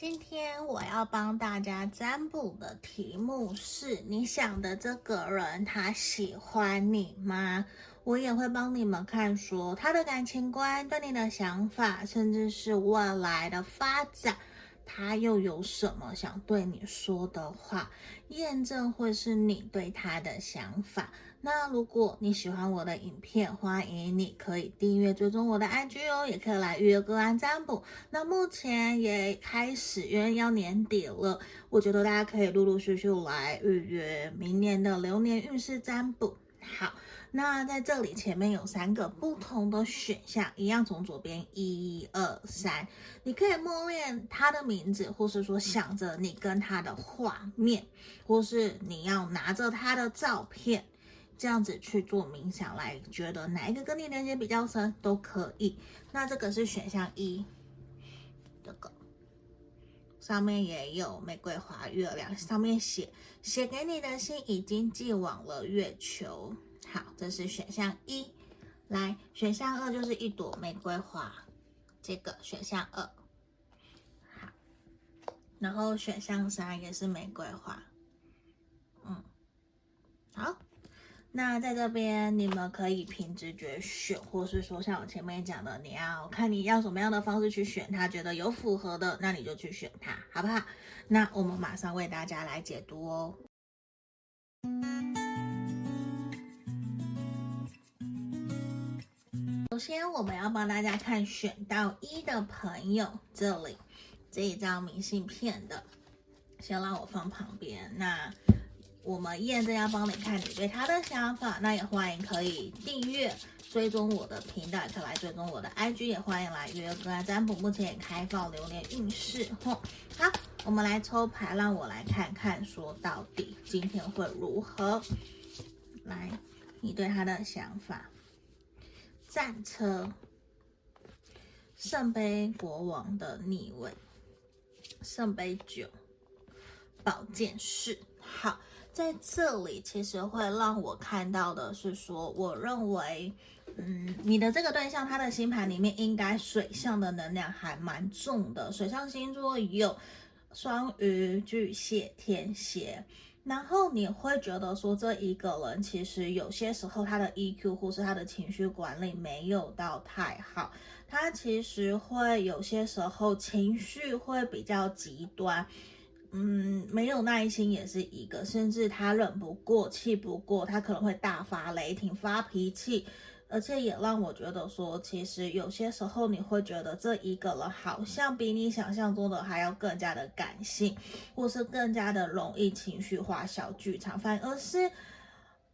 今天我要帮大家占卜的题目是：你想的这个人他喜欢你吗？我也会帮你们看说他的感情观、对你的想法，甚至是未来的发展。他又有什么想对你说的话？验证会是你对他的想法。那如果你喜欢我的影片，欢迎你可以订阅追踪我的 IG 哦，也可以来预约个案占卜。那目前也开始，因为要年底了，我觉得大家可以陆陆续续来预约明年的流年运势占卜。好。那在这里前面有三个不同的选项，一样从左边一二三，你可以默念他的名字，或是说想着你跟他的画面，或是你要拿着他的照片，这样子去做冥想，来觉得哪一个跟你连接比较深都可以。那这个是选项一，这个。上面也有玫瑰花、月亮，上面写写给你的信已经寄往了月球。好，这是选项一，来，选项二就是一朵玫瑰花，这个选项二，好，然后选项三也是玫瑰花，嗯，好，那在这边你们可以凭直觉选，或是说像我前面讲的，你要看你要什么样的方式去选它，觉得有符合的，那你就去选它，好不好？那我们马上为大家来解读哦。首先，我们要帮大家看选到一的朋友，这里这一张明信片的，先让我放旁边。那我们验证要帮你看你对他的想法，那也欢迎可以订阅追踪我的频道，也可以来追踪我的 IG，也欢迎来约个占卜，目前也开放流年运势。吼，好，我们来抽牌，让我来看看，说到底今天会如何？来，你对他的想法。战车，圣杯国王的逆位，圣杯九，宝剑四。好，在这里其实会让我看到的是说，我认为，嗯，你的这个对象他的星盘里面应该水象的能量还蛮重的，水象星座有双鱼、巨蟹、天蝎。然后你会觉得说，这一个人其实有些时候他的 EQ 或是他的情绪管理没有到太好，他其实会有些时候情绪会比较极端，嗯，没有耐心也是一个，甚至他忍不过、气不过，他可能会大发雷霆、发脾气。而且也让我觉得说，其实有些时候你会觉得这一个人好像比你想象中的还要更加的感性，或是更加的容易情绪化、小剧场，反而是。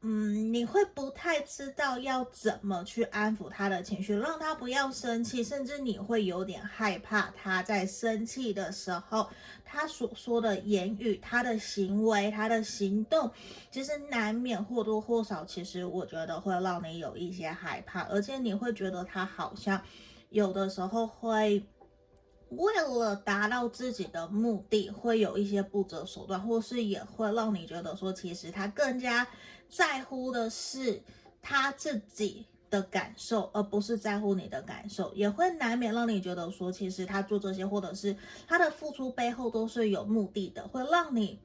嗯，你会不太知道要怎么去安抚他的情绪，让他不要生气，甚至你会有点害怕他在生气的时候，他所说的言语、他的行为、他的行动，其实难免或多或少，其实我觉得会让你有一些害怕，而且你会觉得他好像有的时候会为了达到自己的目的，会有一些不择手段，或是也会让你觉得说，其实他更加。在乎的是他自己的感受，而不是在乎你的感受，也会难免让你觉得说，其实他做这些，或者是他的付出背后都是有目的的，会让你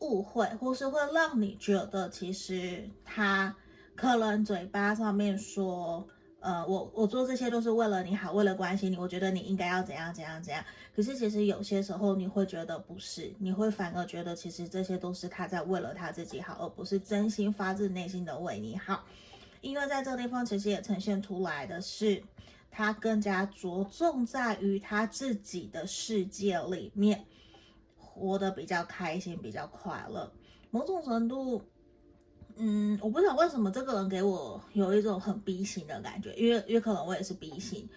误会，或是会让你觉得，其实他可能嘴巴上面说。呃，我我做这些都是为了你好，为了关心你，我觉得你应该要怎样怎样怎样。可是其实有些时候你会觉得不是，你会反而觉得其实这些都是他在为了他自己好，而不是真心发自内心的为你好。因为在这个地方其实也呈现出来的是，他更加着重在于他自己的世界里面，活得比较开心，比较快乐，某种程度。嗯，我不知道为什么这个人给我有一种很 B 型的感觉，因为因为可能我也是 B 型，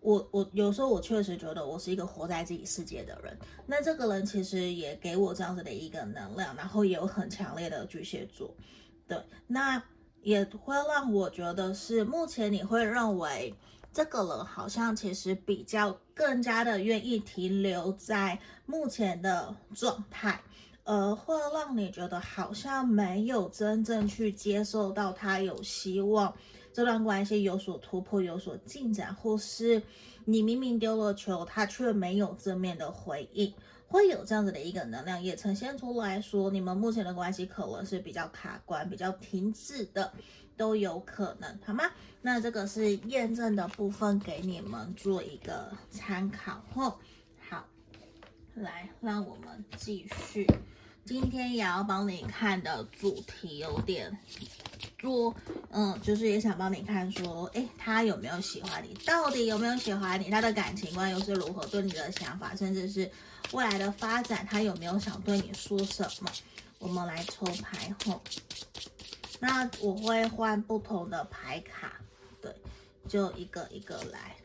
我我有时候我确实觉得我是一个活在自己世界的人。那这个人其实也给我这样子的一个能量，然后也有很强烈的巨蟹座，对，那也会让我觉得是目前你会认为这个人好像其实比较更加的愿意停留在目前的状态。呃，会让你觉得好像没有真正去接受到他有希望，这段关系有所突破、有所进展，或是你明明丢了球，他却没有正面的回应，会有这样子的一个能量，也呈现出来说，你们目前的关系可能是比较卡关、比较停滞的，都有可能，好吗？那这个是验证的部分，给你们做一个参考。后好，来，让我们继续。今天也要帮你看的主题有点多，嗯，就是也想帮你看说，诶，他有没有喜欢你？到底有没有喜欢你？他的感情观又是如何？对你的想法，甚至是未来的发展，他有没有想对你说什么？我们来抽牌后，那我会换不同的牌卡，对，就一个一个来。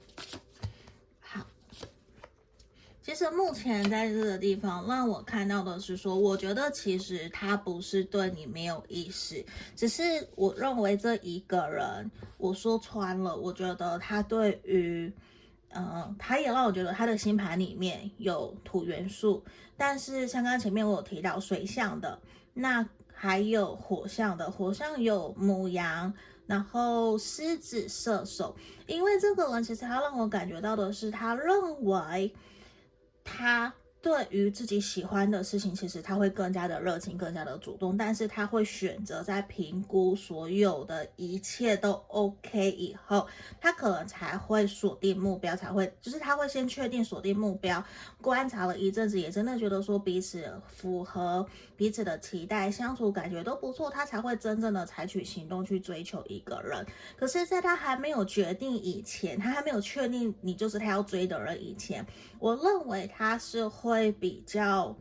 其实目前在这个地方让我看到的是说，我觉得其实他不是对你没有意思，只是我认为这一个人，我说穿了，我觉得他对于，嗯、他也让我觉得他的星盘里面有土元素，但是像刚刚前面我有提到水象的，那还有火象的，火象有牡羊，然后狮子、射手，因为这个人其实他让我感觉到的是，他认为。他对于自己喜欢的事情，其实他会更加的热情，更加的主动，但是他会选择在评估所有的一切都 OK 以后，他可能才会锁定目标，才会就是他会先确定锁定目标，观察了一阵子，也真的觉得说彼此符合彼此的期待，相处感觉都不错，他才会真正的采取行动去追求一个人。可是，在他还没有决定以前，他还没有确定你就是他要追的人以前，我认为他是会比较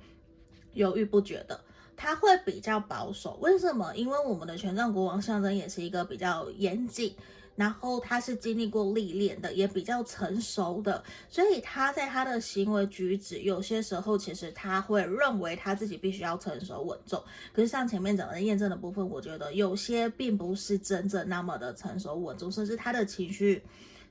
犹豫不决的，他会比较保守。为什么？因为我们的权杖国王象征也是一个比较严谨。然后他是经历过历练的，也比较成熟的，所以他在他的行为举止，有些时候其实他会认为他自己必须要成熟稳重。可是像前面讲的验证的部分，我觉得有些并不是真正那么的成熟稳重，甚至他的情绪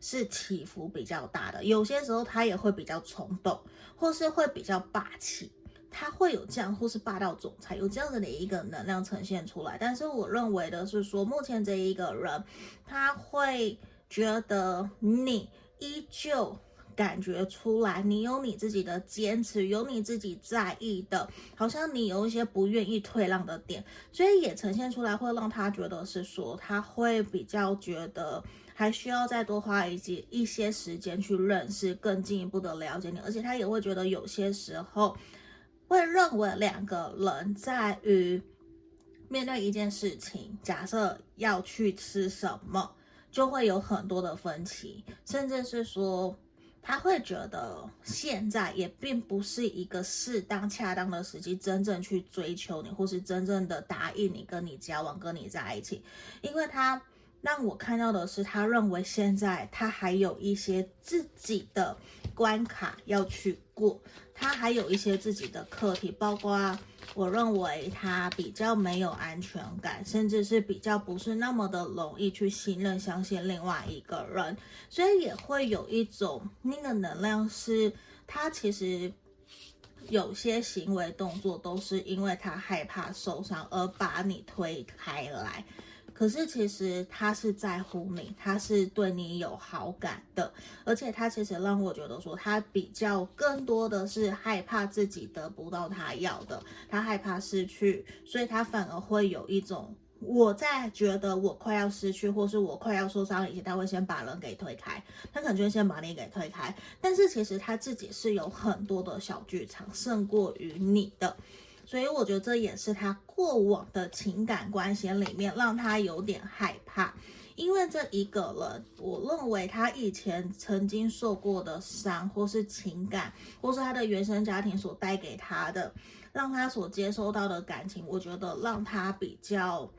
是起伏比较大的。有些时候他也会比较冲动，或是会比较霸气。他会有这样，或是霸道总裁有这样子的一个能量呈现出来，但是我认为的是说，目前这一个人他会觉得你依旧感觉出来，你有你自己的坚持，有你自己在意的，好像你有一些不愿意退让的点，所以也呈现出来，会让他觉得是说，他会比较觉得还需要再多花一些一些时间去认识，更进一步的了解你，而且他也会觉得有些时候。会认为两个人在于面对一件事情，假设要去吃什么，就会有很多的分歧，甚至是说他会觉得现在也并不是一个适当恰当的时机，真正去追求你，或是真正的答应你跟你交往，跟你在一起，因为他让我看到的是，他认为现在他还有一些自己的关卡要去过。他还有一些自己的课题，包括我认为他比较没有安全感，甚至是比较不是那么的容易去信任、相信另外一个人，所以也会有一种那个能量是，他其实有些行为动作都是因为他害怕受伤而把你推开来。可是其实他是在乎你，他是对你有好感的，而且他其实让我觉得说，他比较更多的是害怕自己得不到他要的，他害怕失去，所以他反而会有一种，我在觉得我快要失去，或是我快要受伤以前，他会先把人给推开，他可能就会先把你给推开，但是其实他自己是有很多的小剧场，胜过于你的。所以我觉得这也是他过往的情感关系里面让他有点害怕，因为这一个人，我认为他以前曾经受过的伤，或是情感，或是他的原生家庭所带给他的，让他所接收到的感情，我觉得让他比较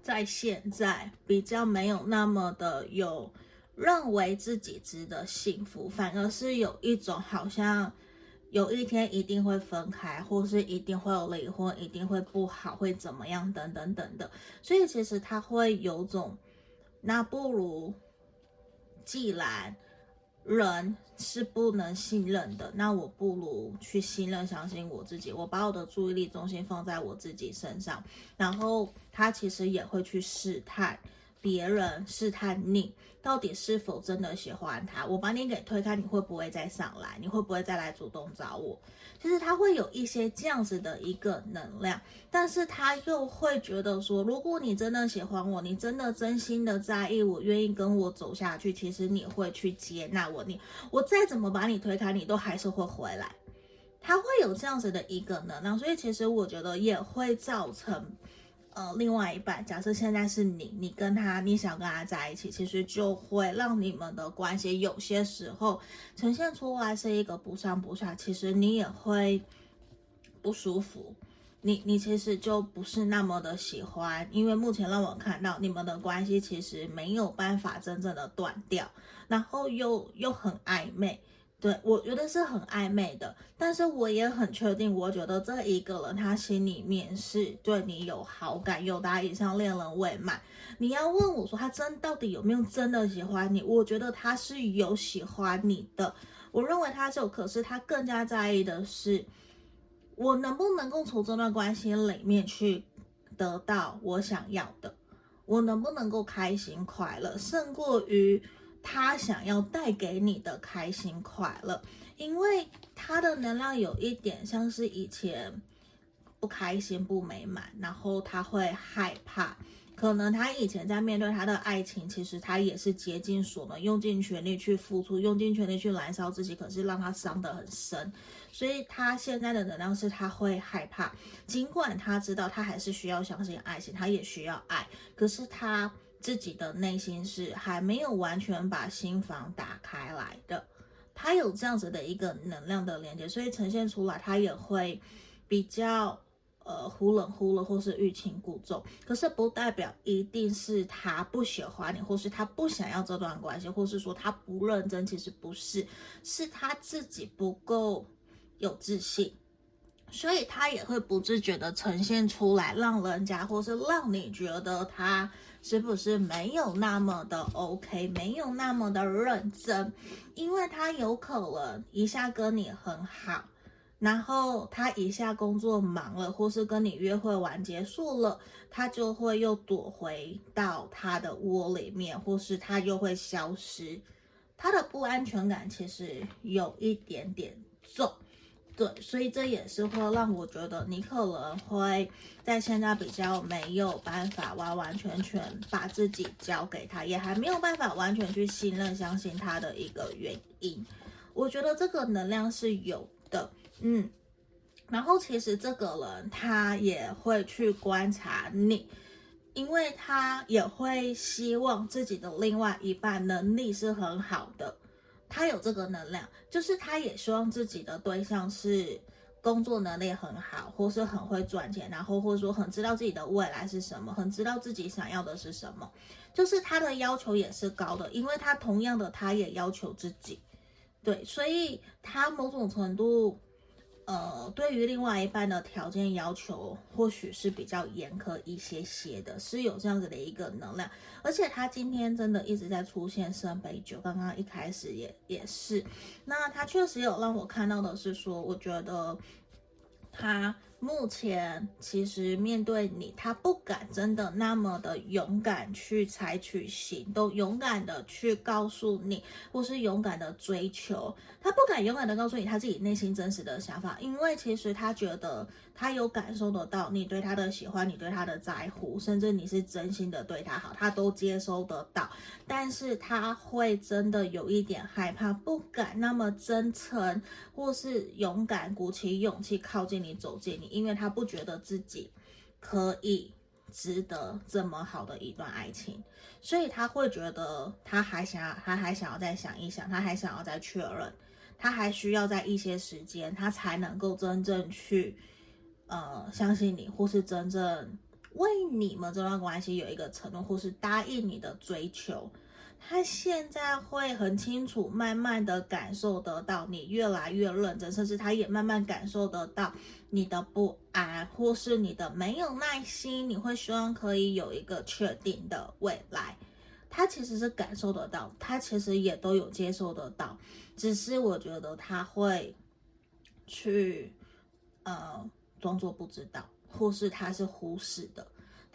在现在比较没有那么的有认为自己值得幸福，反而是有一种好像。有一天一定会分开，或是一定会有离婚，一定会不好，会怎么样，等等等等。所以其实他会有种，那不如，既然人是不能信任的，那我不如去信任、相信我自己。我把我的注意力中心放在我自己身上，然后他其实也会去试探。别人试探你到底是否真的喜欢他。我把你给推开，你会不会再上来？你会不会再来主动找我？其实他会有一些这样子的一个能量，但是他又会觉得说，如果你真的喜欢我，你真的真心的在意我，愿意跟我走下去，其实你会去接纳我。你我再怎么把你推开，你都还是会回来。他会有这样子的一个能量，所以其实我觉得也会造成。呃，另外一半，假设现在是你，你跟他，你想跟他在一起，其实就会让你们的关系有些时候呈现出来是一个不上不下，其实你也会不舒服，你你其实就不是那么的喜欢，因为目前让我看到你们的关系其实没有办法真正的断掉，然后又又很暧昧。对，我觉得是很暧昧的，但是我也很确定，我觉得这一个人他心里面是对你有好感，有达以上恋人未满。你要问我说他真到底有没有真的喜欢你？我觉得他是有喜欢你的，我认为他是有，可是他更加在意的是我能不能够从这段关系里面去得到我想要的，我能不能够开心快乐，胜过于。他想要带给你的开心快乐，因为他的能量有一点像是以前不开心不美满，然后他会害怕，可能他以前在面对他的爱情，其实他也是竭尽所能，用尽全力去付出，用尽全力去燃烧自己，可是让他伤得很深，所以他现在的能量是他会害怕，尽管他知道他还是需要相信爱情，他也需要爱，可是他。自己的内心是还没有完全把心房打开来的，他有这样子的一个能量的连接，所以呈现出来他也会比较呃忽冷忽热或是欲擒故纵。可是不代表一定是他不喜欢你，或是他不想要这段关系，或是说他不认真，其实不是，是他自己不够有自信，所以他也会不自觉的呈现出来，让人家或是让你觉得他。是不是没有那么的 OK，没有那么的认真？因为他有可能一下跟你很好，然后他一下工作忙了，或是跟你约会完结束了，他就会又躲回到他的窝里面，或是他又会消失。他的不安全感其实有一点点重。对，所以这也是会让我觉得你可能会在现在比较没有办法完完全全把自己交给他，也还没有办法完全去信任、相信他的一个原因。我觉得这个能量是有的，嗯。然后其实这个人他也会去观察你，因为他也会希望自己的另外一半能力是很好的。他有这个能量，就是他也希望自己的对象是工作能力很好，或是很会赚钱，然后或者说很知道自己的未来是什么，很知道自己想要的是什么，就是他的要求也是高的，因为他同样的他也要求自己，对，所以他某种程度。呃，对于另外一半的条件要求，或许是比较严苛一些些的，是有这样子的一个能量。而且他今天真的一直在出现圣杯九，刚刚一开始也也是。那他确实有让我看到的是说，我觉得他。目前其实面对你，他不敢真的那么的勇敢去采取行动，勇敢的去告诉你，或是勇敢的追求。他不敢勇敢的告诉你他自己内心真实的想法，因为其实他觉得他有感受得到你对他的喜欢，你对他的在乎，甚至你是真心的对他好，他都接收得到。但是他会真的有一点害怕，不敢那么真诚，或是勇敢鼓起勇气靠近你，走近你。因为他不觉得自己可以值得这么好的一段爱情，所以他会觉得他还想要，他还想要再想一想，他还想要再确认，他还需要在一些时间，他才能够真正去呃相信你，或是真正为你们这段关系有一个承诺，或是答应你的追求。他现在会很清楚，慢慢的感受得到你越来越认真，甚至他也慢慢感受得到你的不安，或是你的没有耐心。你会希望可以有一个确定的未来，他其实是感受得到，他其实也都有接受得到，只是我觉得他会去呃装作不知道，或是他是忽视的。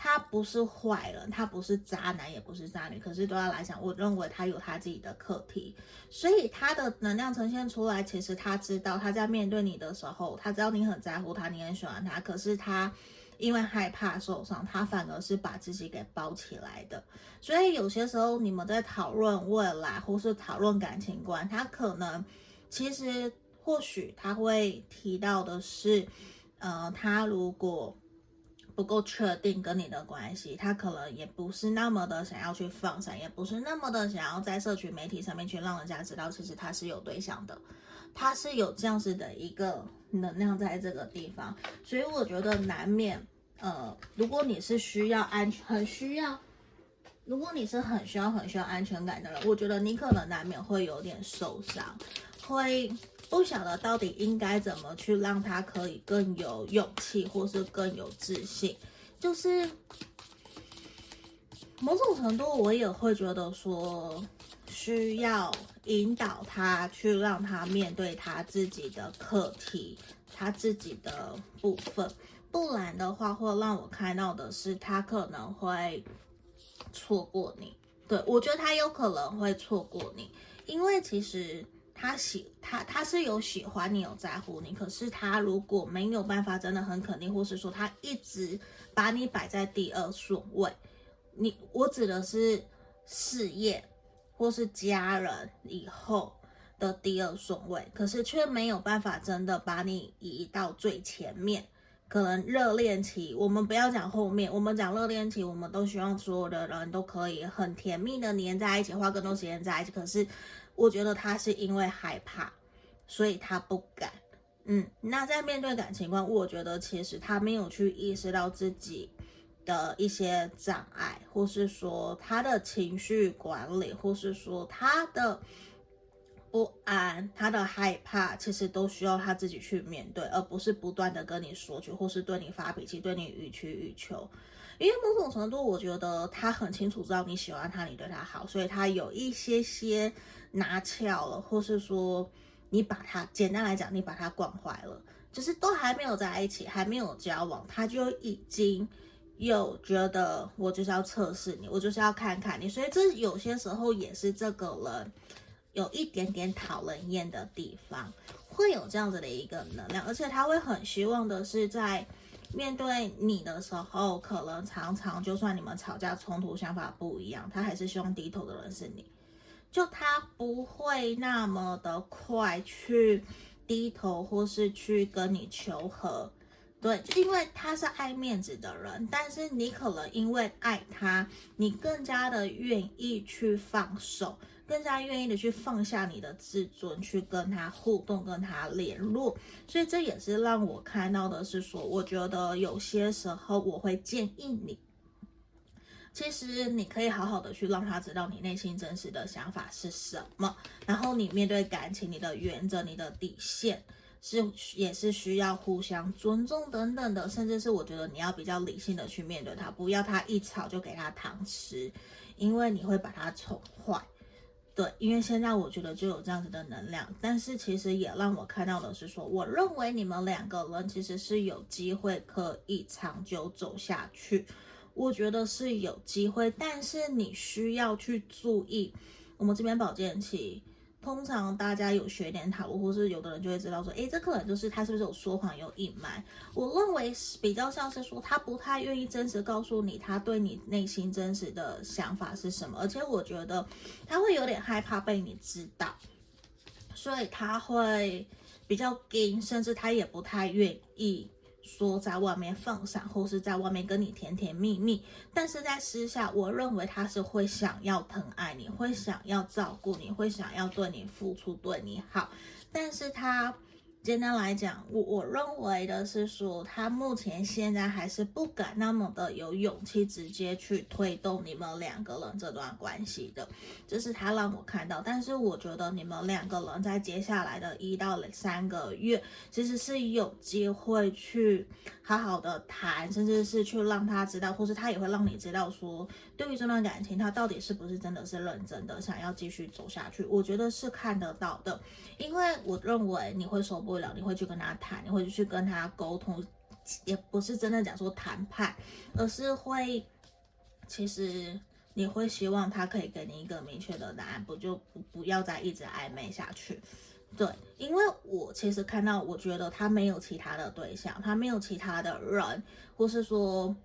他不是坏人，他不是渣男，也不是渣女，可是对他来讲，我认为他有他自己的课题，所以他的能量呈现出来，其实他知道他在面对你的时候，他知道你很在乎他，你很喜欢他，可是他因为害怕受伤，他反而是把自己给包起来的。所以有些时候你们在讨论未来或是讨论感情观，他可能其实或许他会提到的是，呃，他如果。不够确定跟你的关系，他可能也不是那么的想要去放闪，也不是那么的想要在社群媒体上面去让人家知道，其实他是有对象的，他是有这样子的一个能量在这个地方，所以我觉得难免，呃，如果你是需要安全，很需要，如果你是很需要很需要安全感的人，我觉得你可能难免会有点受伤，会。不晓得到底应该怎么去让他可以更有勇气，或是更有自信。就是某种程度，我也会觉得说，需要引导他去让他面对他自己的课题，他自己的部分。不然的话，会让我看到的是，他可能会错过你。对，我觉得他有可能会错过你，因为其实。他喜他他是有喜欢你，有在乎你，可是他如果没有办法真的很肯定，或是说他一直把你摆在第二顺位，你我指的是事业或是家人以后的第二顺位，可是却没有办法真的把你移到最前面。可能热恋期，我们不要讲后面，我们讲热恋期，我们都希望所有的人都可以很甜蜜的黏在一起，花更多时间在一起，可是。我觉得他是因为害怕，所以他不敢。嗯，那在面对感情观，我觉得其实他没有去意识到自己的一些障碍，或是说他的情绪管理，或是说他的不安、他的害怕，其实都需要他自己去面对，而不是不断的跟你索取，或是对你发脾气，对你予取予求。因为某种程度，我觉得他很清楚知道你喜欢他，你对他好，所以他有一些些。拿翘了，或是说你把他，简单来讲，你把他惯坏了，就是都还没有在一起，还没有交往，他就已经有觉得我就是要测试你，我就是要看看你，所以这有些时候也是这个人有一点点讨人厌的地方，会有这样子的一个能量，而且他会很希望的是在面对你的时候，可能常常就算你们吵架冲突想法不一样，他还是希望低头的人是你。就他不会那么的快去低头，或是去跟你求和，对，因为他是爱面子的人，但是你可能因为爱他，你更加的愿意去放手，更加愿意的去放下你的自尊，去跟他互动，跟他联络，所以这也是让我看到的是说，我觉得有些时候我会建议你。其实你可以好好的去让他知道你内心真实的想法是什么，然后你面对感情，你的原则、你的底线是也是需要互相尊重等等的，甚至是我觉得你要比较理性的去面对他，不要他一吵就给他糖吃，因为你会把他宠坏。对，因为现在我觉得就有这样子的能量，但是其实也让我看到的是说，我认为你们两个人其实是有机会可以长久走下去。我觉得是有机会，但是你需要去注意。我们这边保健期，通常大家有学点塔罗，或是有的人就会知道说，诶，这可能就是他是不是有说谎、有隐瞒。我认为是比较像是说，他不太愿意真实告诉你他对你内心真实的想法是什么，而且我觉得他会有点害怕被你知道，所以他会比较惊，甚至他也不太愿意。说在外面放闪，或是在外面跟你甜甜蜜蜜，但是在私下，我认为他是会想要疼爱你，会想要照顾你，会想要对你付出，对你好，但是他。简单来讲，我我认为的是说，他目前现在还是不敢那么的有勇气直接去推动你们两个人这段关系的，这是他让我看到。但是我觉得你们两个人在接下来的一到三个月，其实是有机会去好好的谈，甚至是去让他知道，或是他也会让你知道说，对于这段感情，他到底是不是真的是认真的想要继续走下去。我觉得是看得到的，因为我认为你会说不。不了，你会去跟他谈，你会去跟他沟通，也不是真的讲说谈判，而是会，其实你会希望他可以给你一个明确的答案，不就不不要再一直暧昧下去。对，因为我其实看到，我觉得他没有其他的对象，他没有其他的人，或是说，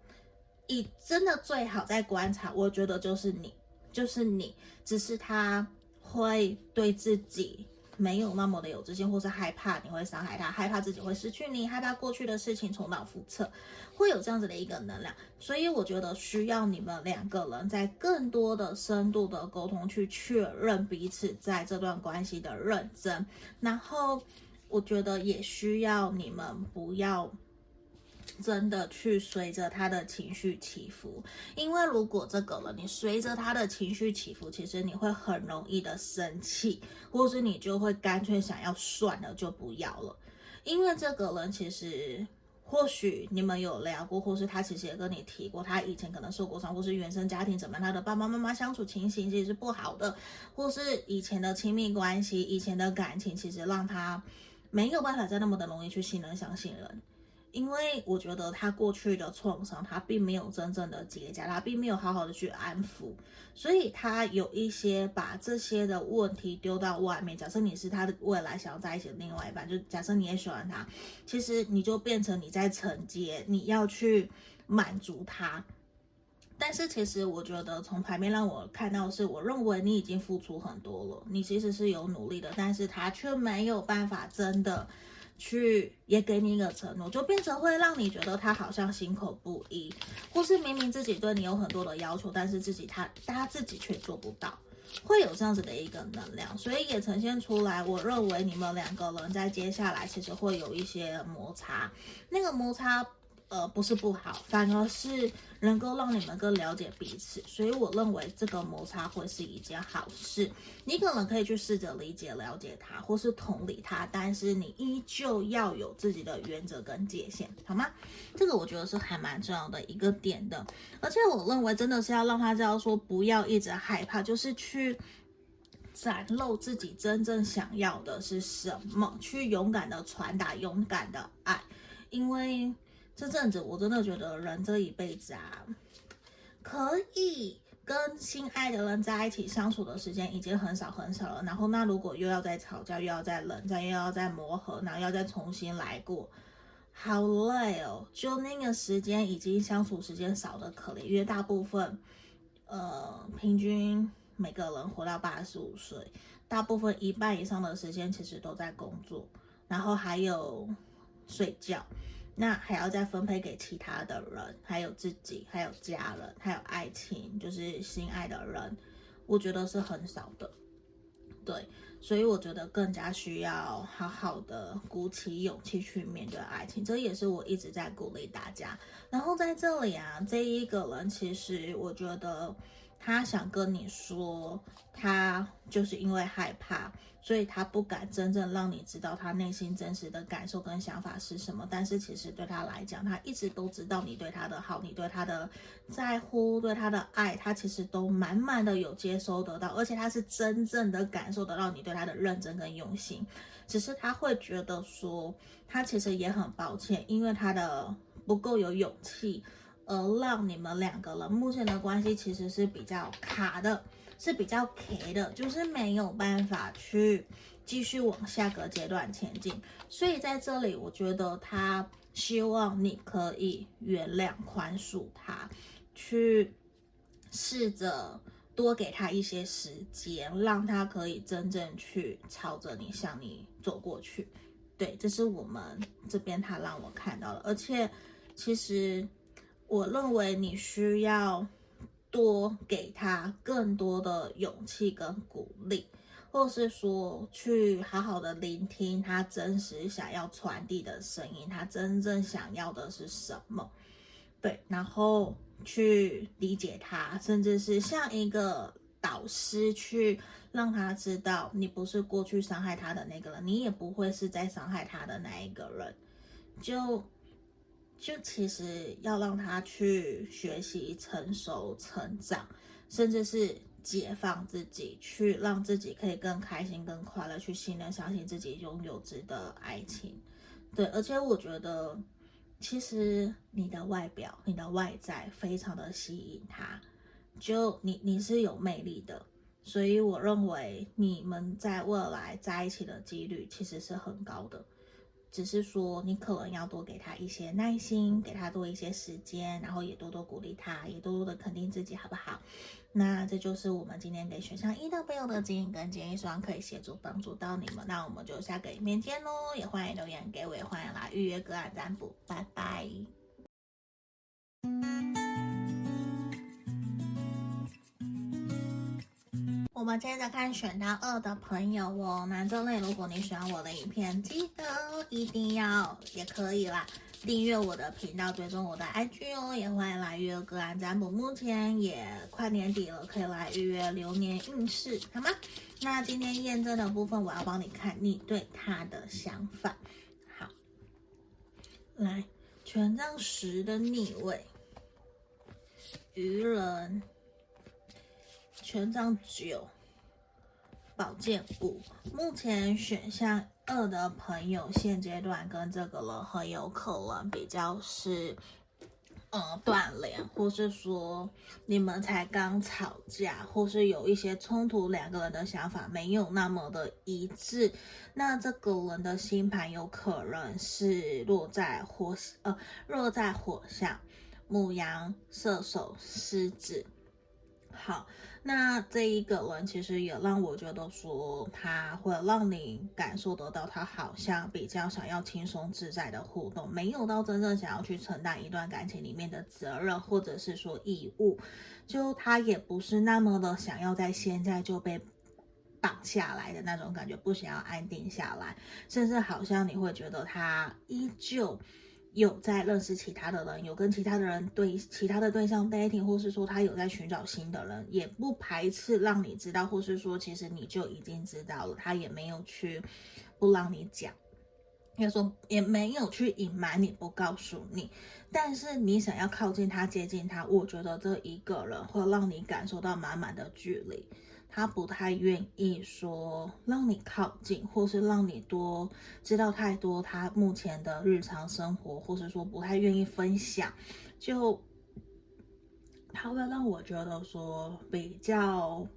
以真的最好在观察，我觉得就是你，就是你，只是他会对自己。没有那么的有自信，或是害怕你会伤害他，害怕自己会失去你，害怕过去的事情重蹈覆辙，会有这样子的一个能量。所以我觉得需要你们两个人在更多的深度的沟通，去确认彼此在这段关系的认真。然后我觉得也需要你们不要。真的去随着他的情绪起伏，因为如果这个人你随着他的情绪起伏，其实你会很容易的生气，或是你就会干脆想要算了就不要了。因为这个人其实或许你们有聊过，或是他其实也跟你提过，他以前可能受过伤，或是原生家庭怎么样，他的爸爸妈妈相处情形其实是不好的，或是以前的亲密关系、以前的感情，其实让他没有办法再那么的容易去信任、相信人。因为我觉得他过去的创伤，他并没有真正的结痂，他并没有好好的去安抚，所以他有一些把这些的问题丢到外面。假设你是他的未来想要在一起的另外一半，就假设你也喜欢他，其实你就变成你在承接，你要去满足他。但是其实我觉得从牌面让我看到是，我认为你已经付出很多了，你其实是有努力的，但是他却没有办法真的。去也给你一个承诺，就变成会让你觉得他好像心口不一，或是明明自己对你有很多的要求，但是自己他他自己却做不到，会有这样子的一个能量，所以也呈现出来。我认为你们两个人在接下来其实会有一些摩擦，那个摩擦。呃，不是不好，反而是能够让你们更了解彼此，所以我认为这个摩擦会是一件好事。你可能可以去试着理解、了解他，或是同理他，但是你依旧要有自己的原则跟界限，好吗？这个我觉得是还蛮重要的一个点的，而且我认为真的是要让他知道说，不要一直害怕，就是去展露自己真正想要的是什么，去勇敢的传达勇敢的爱，因为。这阵子我真的觉得人这一辈子啊，可以跟心爱的人在一起相处的时间已经很少很少了。然后那如果又要再吵架，又要再冷战，又要再磨合，然后要再重新来过，好累哦！就那个时间已经相处时间少得可怜，因为大部分，呃，平均每个人活到八十五岁，大部分一半以上的时间其实都在工作，然后还有睡觉。那还要再分配给其他的人，还有自己，还有家人，还有爱情，就是心爱的人，我觉得是很少的。对，所以我觉得更加需要好好的鼓起勇气去面对爱情，这也是我一直在鼓励大家。然后在这里啊，这一个人其实我觉得。他想跟你说，他就是因为害怕，所以他不敢真正让你知道他内心真实的感受跟想法是什么。但是其实对他来讲，他一直都知道你对他的好，你对他的在乎，对他的爱，他其实都满满的有接收得到，而且他是真正的感受得到你对他的认真跟用心。只是他会觉得说，他其实也很抱歉，因为他的不够有勇气。而让你们两个人目前的关系其实是比较卡的，是比较 K 的，就是没有办法去继续往下个阶段前进。所以在这里，我觉得他希望你可以原谅、宽恕他，去试着多给他一些时间，让他可以真正去朝着你向你走过去。对，这是我们这边他让我看到了，而且其实。我认为你需要多给他更多的勇气跟鼓励，或是说去好好的聆听他真实想要传递的声音，他真正想要的是什么？对，然后去理解他，甚至是像一个导师去让他知道，你不是过去伤害他的那个人，你也不会是在伤害他的那一个人，就。就其实要让他去学习、成熟、成长，甚至是解放自己，去让自己可以更开心、更快乐，去信任、相信自己拥有值得爱情。对，而且我觉得，其实你的外表、你的外在非常的吸引他，就你你是有魅力的，所以我认为你们在未来在一起的几率其实是很高的。只是说，你可能要多给他一些耐心，给他多一些时间，然后也多多鼓励他，也多多的肯定自己，好不好？那这就是我们今天给选项一的朋友的建议跟建议，希望可以协助帮助到你们。那我们就下个影片见喽，也欢迎留言给我，也欢迎来预约个案占卜，拜拜。我们接着看选到二的朋友哦，那这类如果你喜欢我的影片，记得一定要也可以啦，订阅我的频道，追踪我的 IG 哦，也欢迎来预约个案占卜，目前也快年底了，可以来预约流年运势，好吗？那今天验证的部分，我要帮你看你对他的想法。好，来权杖十的逆位，愚人。权杖九，宝剑五。目前选项二的朋友，现阶段跟这个人很有可能比较是，呃，断联，或是说你们才刚吵架，或是有一些冲突，两个人的想法没有那么的一致。那这个人的星盘有可能是落在火，呃，落在火象，牡羊、射手、狮子。好。那这一个人其实也让我觉得说，他会让你感受得到，他好像比较想要轻松自在的互动，没有到真正想要去承担一段感情里面的责任或者是说义务，就他也不是那么的想要在现在就被绑下来的那种感觉，不想要安定下来，甚至好像你会觉得他依旧。有在认识其他的人，有跟其他的人对其他的对象 dating，或是说他有在寻找新的人，也不排斥让你知道，或是说其实你就已经知道了，他也没有去不让你讲，也说也没有去隐瞒你不告诉你，但是你想要靠近他接近他，我觉得这一个人会让你感受到满满的距离。他不太愿意说让你靠近，或是让你多知道太多他目前的日常生活，或是说不太愿意分享，就他会让我觉得说比较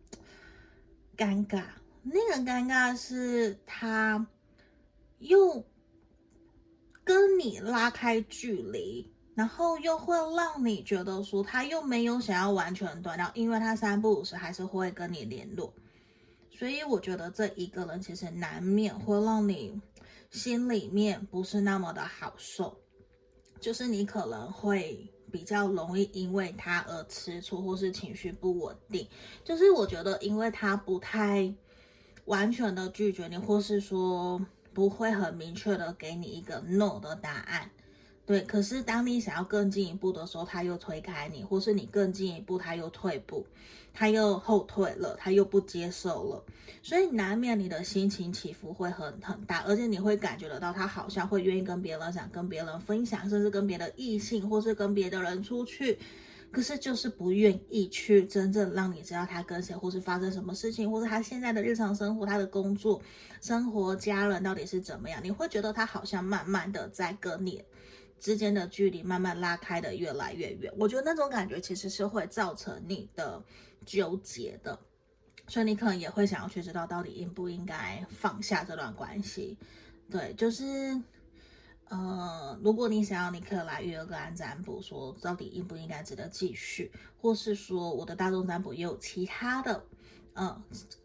尴尬。那个尴尬是他又跟你拉开距离。然后又会让你觉得说他又没有想要完全断掉，因为他三不五时还是会跟你联络，所以我觉得这一个人其实难免会让你心里面不是那么的好受，就是你可能会比较容易因为他而吃醋或是情绪不稳定，就是我觉得因为他不太完全的拒绝你，或是说不会很明确的给你一个 no 的答案。对，可是当你想要更进一步的时候，他又推开你，或是你更进一步，他又退步，他又后退了，他又不接受了，所以难免你的心情起伏会很很大，而且你会感觉得到他好像会愿意跟别人想跟别人分享，甚至跟别的异性或是跟别的人出去，可是就是不愿意去真正让你知道他跟谁或是发生什么事情，或是他现在的日常生活、他的工作、生活、家人到底是怎么样，你会觉得他好像慢慢的在跟你。之间的距离慢慢拉开的越来越远，我觉得那种感觉其实是会造成你的纠结的，所以你可能也会想要去知道到底应不应该放下这段关系。对，就是，呃，如果你想要，你可以来预约个案占卜，说到底应不应该值得继续，或是说我的大众占卜也有其他的，呃，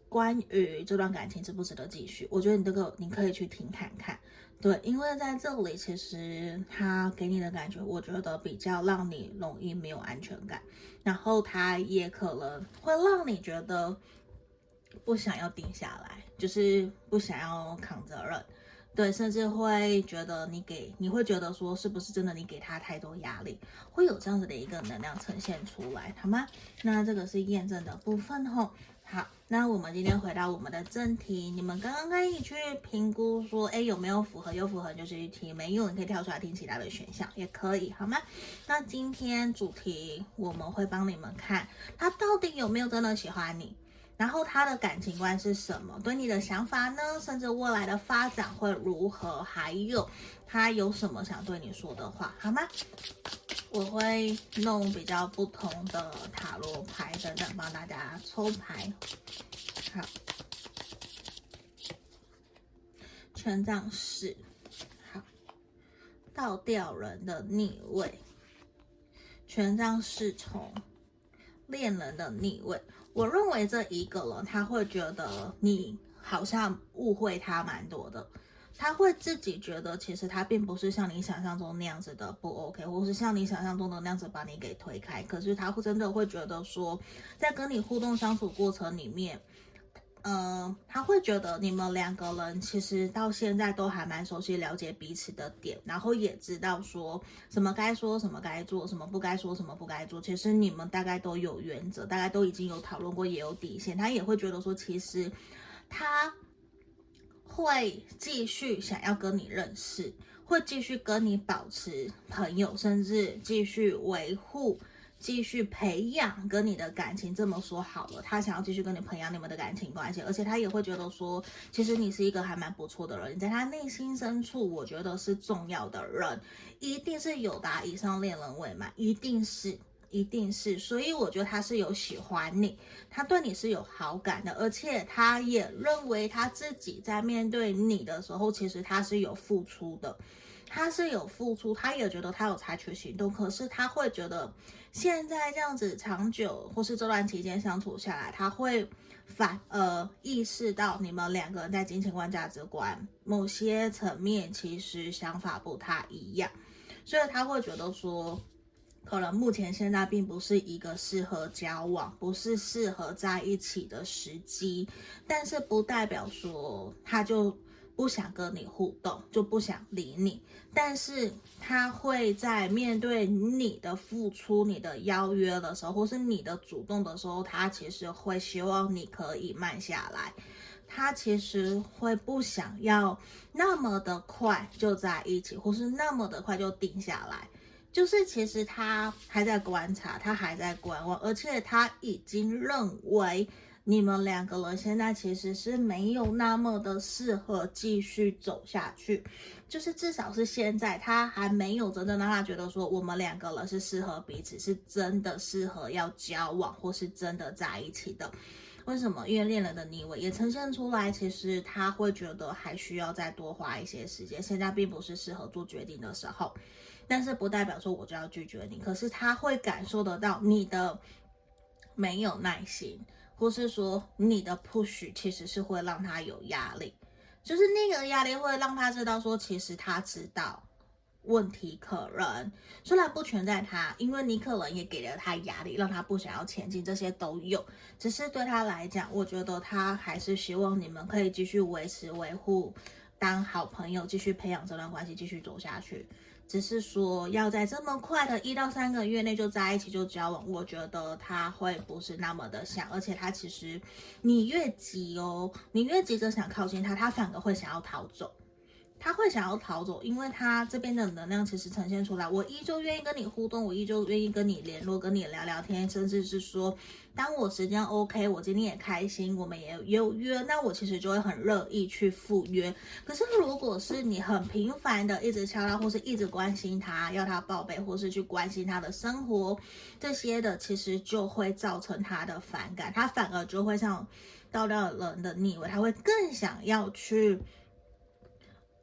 关于这段感情值不值得继续，我觉得你这个你可以去听看看。对，因为在这里，其实他给你的感觉，我觉得比较让你容易没有安全感，然后他也可能会让你觉得不想要定下来，就是不想要扛责任，对，甚至会觉得你给，你会觉得说是不是真的你给他太多压力，会有这样子的一个能量呈现出来，好吗？那这个是验证的部分吼。那我们今天回到我们的正题，你们刚刚可以去评估说，哎，有没有符合？有符合就继续听，没有你可以跳出来听其他的选项，也可以，好吗？那今天主题我们会帮你们看，他到底有没有真的喜欢你？然后他的感情观是什么？对你的想法呢？甚至未来的发展会如何？还有他有什么想对你说的话，好吗？我会弄比较不同的塔罗牌等等，帮大家抽牌。好，权杖四，好，倒吊人的逆位，权杖侍从恋人的逆位。我认为这一个人他会觉得你好像误会他蛮多的，他会自己觉得其实他并不是像你想象中那样子的不 OK，或是像你想象中的那样子把你给推开，可是他会真的会觉得说，在跟你互动相处过程里面。呃，他会觉得你们两个人其实到现在都还蛮熟悉、了解彼此的点，然后也知道说什么该说、什么该做、什么不该说、什么不该做。其实你们大概都有原则，大概都已经有讨论过，也有底线。他也会觉得说，其实他会继续想要跟你认识，会继续跟你保持朋友，甚至继续维护。继续培养跟你的感情，这么说好了，他想要继续跟你培养你们的感情关系，而且他也会觉得说，其实你是一个还蛮不错的人，你在他内心深处，我觉得是重要的人，一定是有达以上恋人未满，一定是，一定是，所以我觉得他是有喜欢你，他对你是有好感的，而且他也认为他自己在面对你的时候，其实他是有付出的。他是有付出，他也觉得他有采取行动，可是他会觉得现在这样子长久或是这段期间相处下来，他会反而意识到你们两个人在金钱观、价值观某些层面其实想法不太一样，所以他会觉得说，可能目前现在并不是一个适合交往、不是适合在一起的时机，但是不代表说他就。不想跟你互动，就不想理你，但是他会在面对你的付出、你的邀约的时候，或是你的主动的时候，他其实会希望你可以慢下来，他其实会不想要那么的快就在一起，或是那么的快就定下来，就是其实他还在观察，他还在观望，而且他已经认为。你们两个人现在其实是没有那么的适合继续走下去，就是至少是现在他还没有真正让他觉得说我们两个人是适合彼此，是真的适合要交往或是真的在一起的。为什么？因为恋人的逆位也呈现出来，其实他会觉得还需要再多花一些时间，现在并不是适合做决定的时候。但是不代表说我就要拒绝你，可是他会感受得到你的没有耐心。或是说你的 push 其实是会让他有压力，就是那个压力会让他知道说，其实他知道问题可能虽然不全在他，因为你可能也给了他压力，让他不想要前进，这些都有。只是对他来讲，我觉得他还是希望你们可以继续维持维护，当好朋友，继续培养这段关系，继续走下去。只是说要在这么快的一到三个月内就在一起就交往，我觉得他会不是那么的想，而且他其实你越急哦，你越急着想靠近他，他反而会想要逃走。他会想要逃走，因为他这边的能量其实呈现出来，我依旧愿意跟你互动，我依旧愿意跟你联络，跟你聊聊天，甚至是说，当我时间 OK，我今天也开心，我们也有约，那我其实就会很乐意去赴约。可是如果是你很频繁的一直敲他，或是一直关心他，要他报备，或是去关心他的生活，这些的其实就会造成他的反感，他反而就会像倒吊人的逆位，他会更想要去。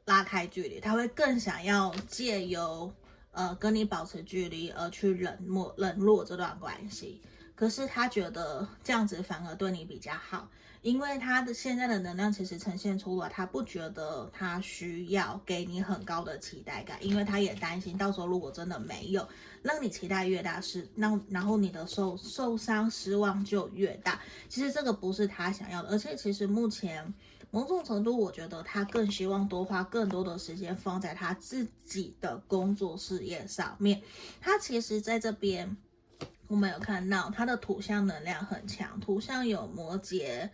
拉开距离，他会更想要借由呃跟你保持距离而去冷漠冷落这段关系。可是他觉得这样子反而对你比较好，因为他的现在的能量其实呈现出了他不觉得他需要给你很高的期待感，因为他也担心到时候如果真的没有让你期待越大是那然后你的受受伤失望就越大。其实这个不是他想要的，而且其实目前。某种程度，我觉得他更希望多花更多的时间放在他自己的工作事业上面。他其实在这边，我们有看到他的土象能量很强，土象有摩羯、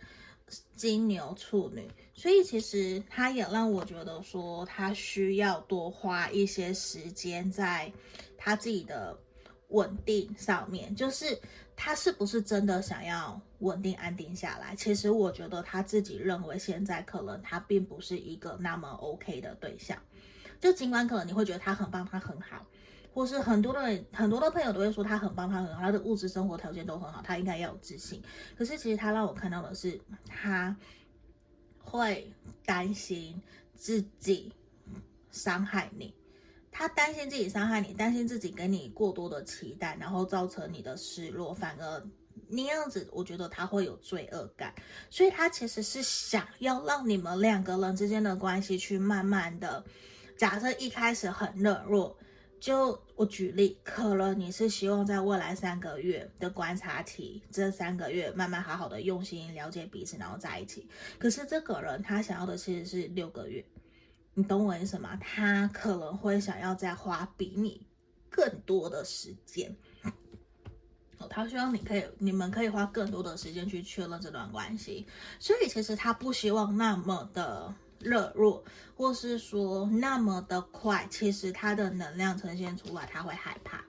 金牛、处女，所以其实他也让我觉得说，他需要多花一些时间在他自己的稳定上面，就是他是不是真的想要稳定安定下来？其实我觉得他自己认为现在可能他并不是一个那么 OK 的对象。就尽管可能你会觉得他很棒，他很好，或是很多的很多的朋友都会说他很棒，他很好，他的物质生活条件都很好，他应该要有自信。可是其实他让我看到的是，他会担心自己伤害你。他担心自己伤害你，担心自己给你过多的期待，然后造成你的失落，反而那样子，我觉得他会有罪恶感，所以他其实是想要让你们两个人之间的关系去慢慢的，假设一开始很热络，就我举例，可能你是希望在未来三个月的观察期，这三个月慢慢好好的用心了解彼此，然后在一起，可是这个人他想要的其实是六个月。你懂我意思吗？他可能会想要再花比你更多的时间，他希望你可以，你们可以花更多的时间去确认这段关系，所以其实他不希望那么的热络，或是说那么的快，其实他的能量呈现出来，他会害怕。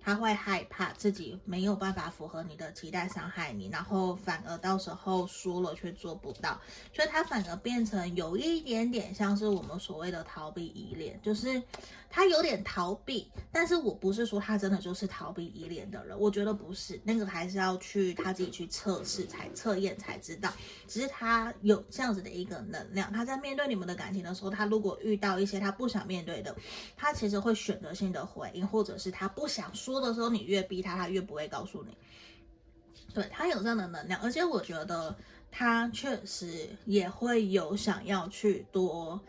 他会害怕自己没有办法符合你的期待，伤害你，然后反而到时候说了却做不到，所以他反而变成有一点点像是我们所谓的逃避依恋，就是他有点逃避，但是我不是说他真的就是逃避依恋的人，我觉得不是，那个还是要去他自己去测试才测验才知道，只是他有这样子的一个能量，他在面对你们的感情的时候，他如果遇到一些他不想面对的，他其实会选择性的回应，或者是他不想说。的时候，你越逼他，他越不会告诉你。对，他有这样的能量，而且我觉得他确实也会有想要去多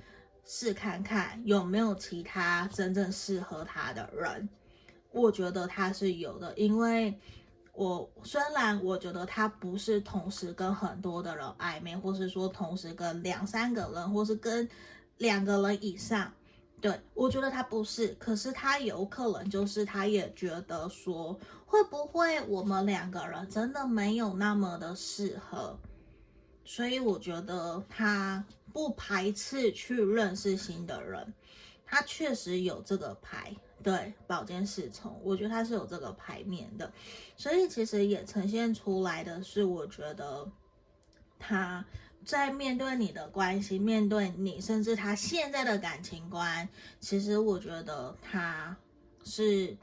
试看看有没有其他真正适合他的人。我觉得他是有的，因为我虽然我觉得他不是同时跟很多的人暧昧，或是说同时跟两三个人，或是跟两个人以上。对，我觉得他不是，可是他有可能就是他也觉得说，会不会我们两个人真的没有那么的适合，所以我觉得他不排斥去认识新的人，他确实有这个牌，对，宝剑侍从，我觉得他是有这个牌面的，所以其实也呈现出来的是，我觉得他。在面对你的关系，面对你，甚至他现在的感情观，其实我觉得他是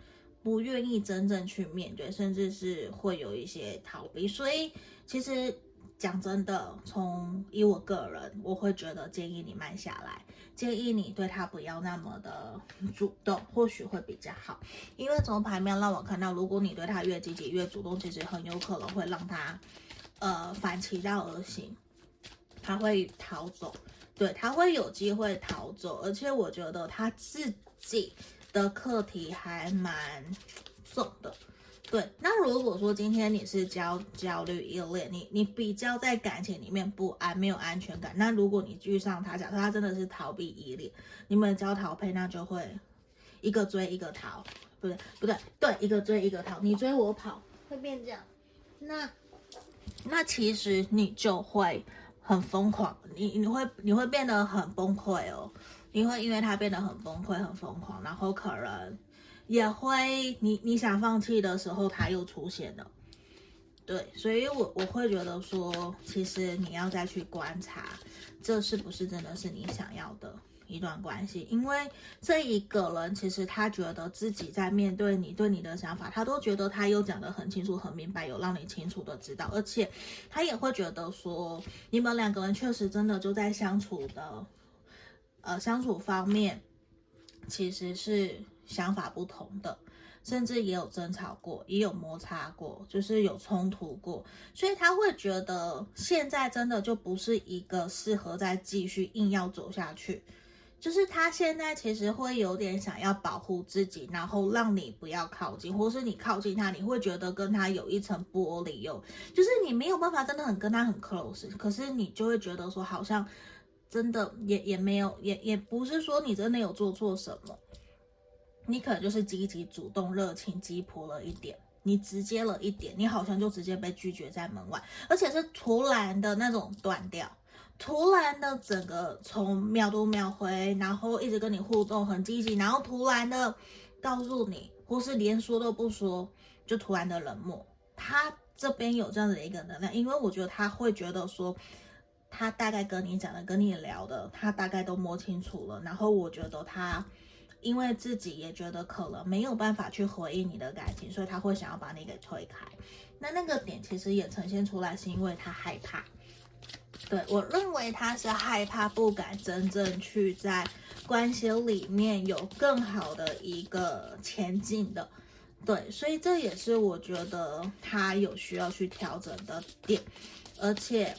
不愿意真正去面对，甚至是会有一些逃避。所以，其实讲真的，从以我个人，我会觉得建议你慢下来，建议你对他不要那么的主动，或许会比较好。因为从牌面让我看到，如果你对他越积极、越主动，其实很有可能会让他呃反其道而行。他会逃走，对，他会有机会逃走，而且我觉得他自己的课题还蛮，对。那如果说今天你是焦焦虑依恋，你你比较在感情里面不安，没有安全感，那如果你遇上他，假设他真的是逃避依恋，你们交逃配，那就会一个追一个逃，不对不对对，一个追一个逃，你追我跑会变这样，那那其实你就会。很疯狂，你你会你会变得很崩溃哦，你会因为他变得很崩溃，很疯狂，然后可能也会你你想放弃的时候，他又出现了，对，所以我我会觉得说，其实你要再去观察，这是不是真的是你想要的。一段关系，因为这一个人其实他觉得自己在面对你对你的想法，他都觉得他又讲得很清楚、很明白，有让你清楚的知道，而且他也会觉得说，你们两个人确实真的就在相处的，呃，相处方面其实是想法不同的，甚至也有争吵过，也有摩擦过，就是有冲突过，所以他会觉得现在真的就不是一个适合再继续硬要走下去。就是他现在其实会有点想要保护自己，然后让你不要靠近，或是你靠近他，你会觉得跟他有一层玻璃哟，就是你没有办法真的很跟他很 close，可是你就会觉得说好像真的也也没有，也也不是说你真的有做错什么，你可能就是积极主动、热情、急迫了一点，你直接了一点，你好像就直接被拒绝在门外，而且是突然的那种断掉。突然的，整个从秒读秒回，然后一直跟你互动，很积极，然后突然的告诉你或是连说都不说，就突然的冷漠。他这边有这样的一个能量，因为我觉得他会觉得说，他大概跟你讲的、跟你聊的，他大概都摸清楚了。然后我觉得他因为自己也觉得可能没有办法去回应你的感情，所以他会想要把你给推开。那那个点其实也呈现出来，是因为他害怕。对，我认为他是害怕，不敢真正去在关系里面有更好的一个前进的。对，所以这也是我觉得他有需要去调整的点，而且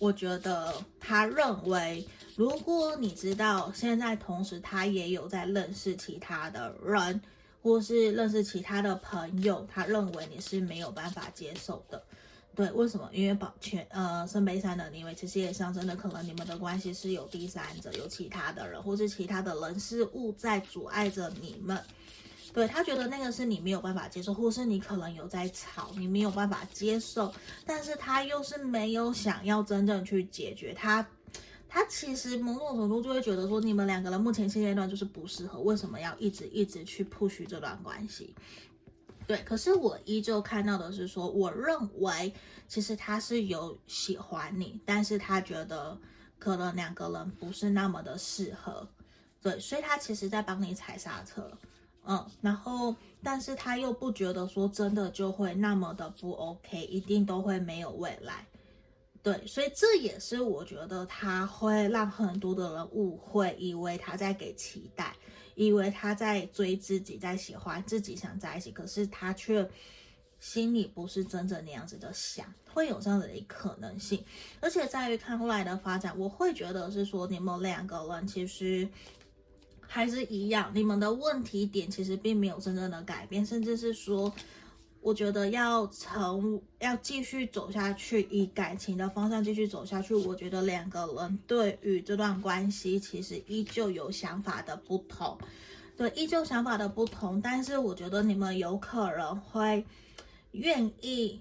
我觉得他认为，如果你知道现在同时他也有在认识其他的人，或是认识其他的朋友，他认为你是没有办法接受的。对，为什么？因为保全呃圣杯三的逆位，其实也象征的可能你们的关系是有第三者，有其他的人，或是其他的人事物在阻碍着你们。对，他觉得那个是你没有办法接受，或是你可能有在吵，你没有办法接受，但是他又是没有想要真正去解决他，他其实某种程度就会觉得说，你们两个人目前现阶段就是不适合，为什么要一直一直去 push 这段关系？对，可是我依旧看到的是说，我认为其实他是有喜欢你，但是他觉得可能两个人不是那么的适合，对，所以他其实在帮你踩刹车，嗯，然后但是他又不觉得说真的就会那么的不 OK，一定都会没有未来，对，所以这也是我觉得他会让很多的人误会，以为他在给期待。以为他在追自己，在喜欢自己，想在一起，可是他却心里不是真正那样子的想，会有这样子的一可能性。而且在于看后来的发展，我会觉得是说，你们两个人其实还是一样，你们的问题点其实并没有真正的改变，甚至是说。我觉得要从要继续走下去，以感情的方向继续走下去。我觉得两个人对于这段关系其实依旧有想法的不同，对，依旧想法的不同。但是我觉得你们有可能会愿意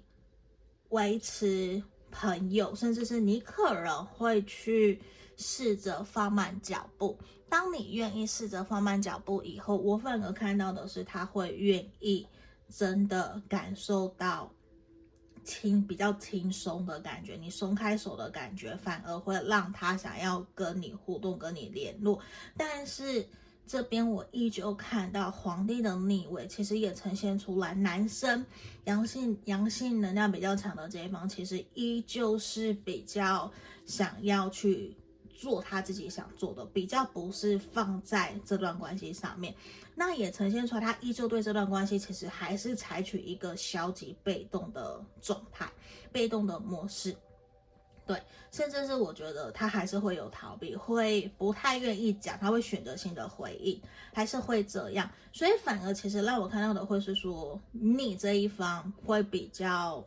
维持朋友，甚至是你可能会去试着放慢脚步。当你愿意试着放慢脚步以后，我反而看到的是他会愿意。真的感受到轻比较轻松的感觉，你松开手的感觉，反而会让他想要跟你互动、跟你联络。但是这边我依旧看到皇帝的逆位，其实也呈现出来，男生阳性阳性能量比较强的这一方，其实依旧是比较想要去。做他自己想做的，比较不是放在这段关系上面，那也呈现出来，他依旧对这段关系其实还是采取一个消极被动的状态，被动的模式，对，甚至是我觉得他还是会有逃避，会不太愿意讲，他会选择性的回应，还是会这样，所以反而其实让我看到的会是说，你这一方会比较。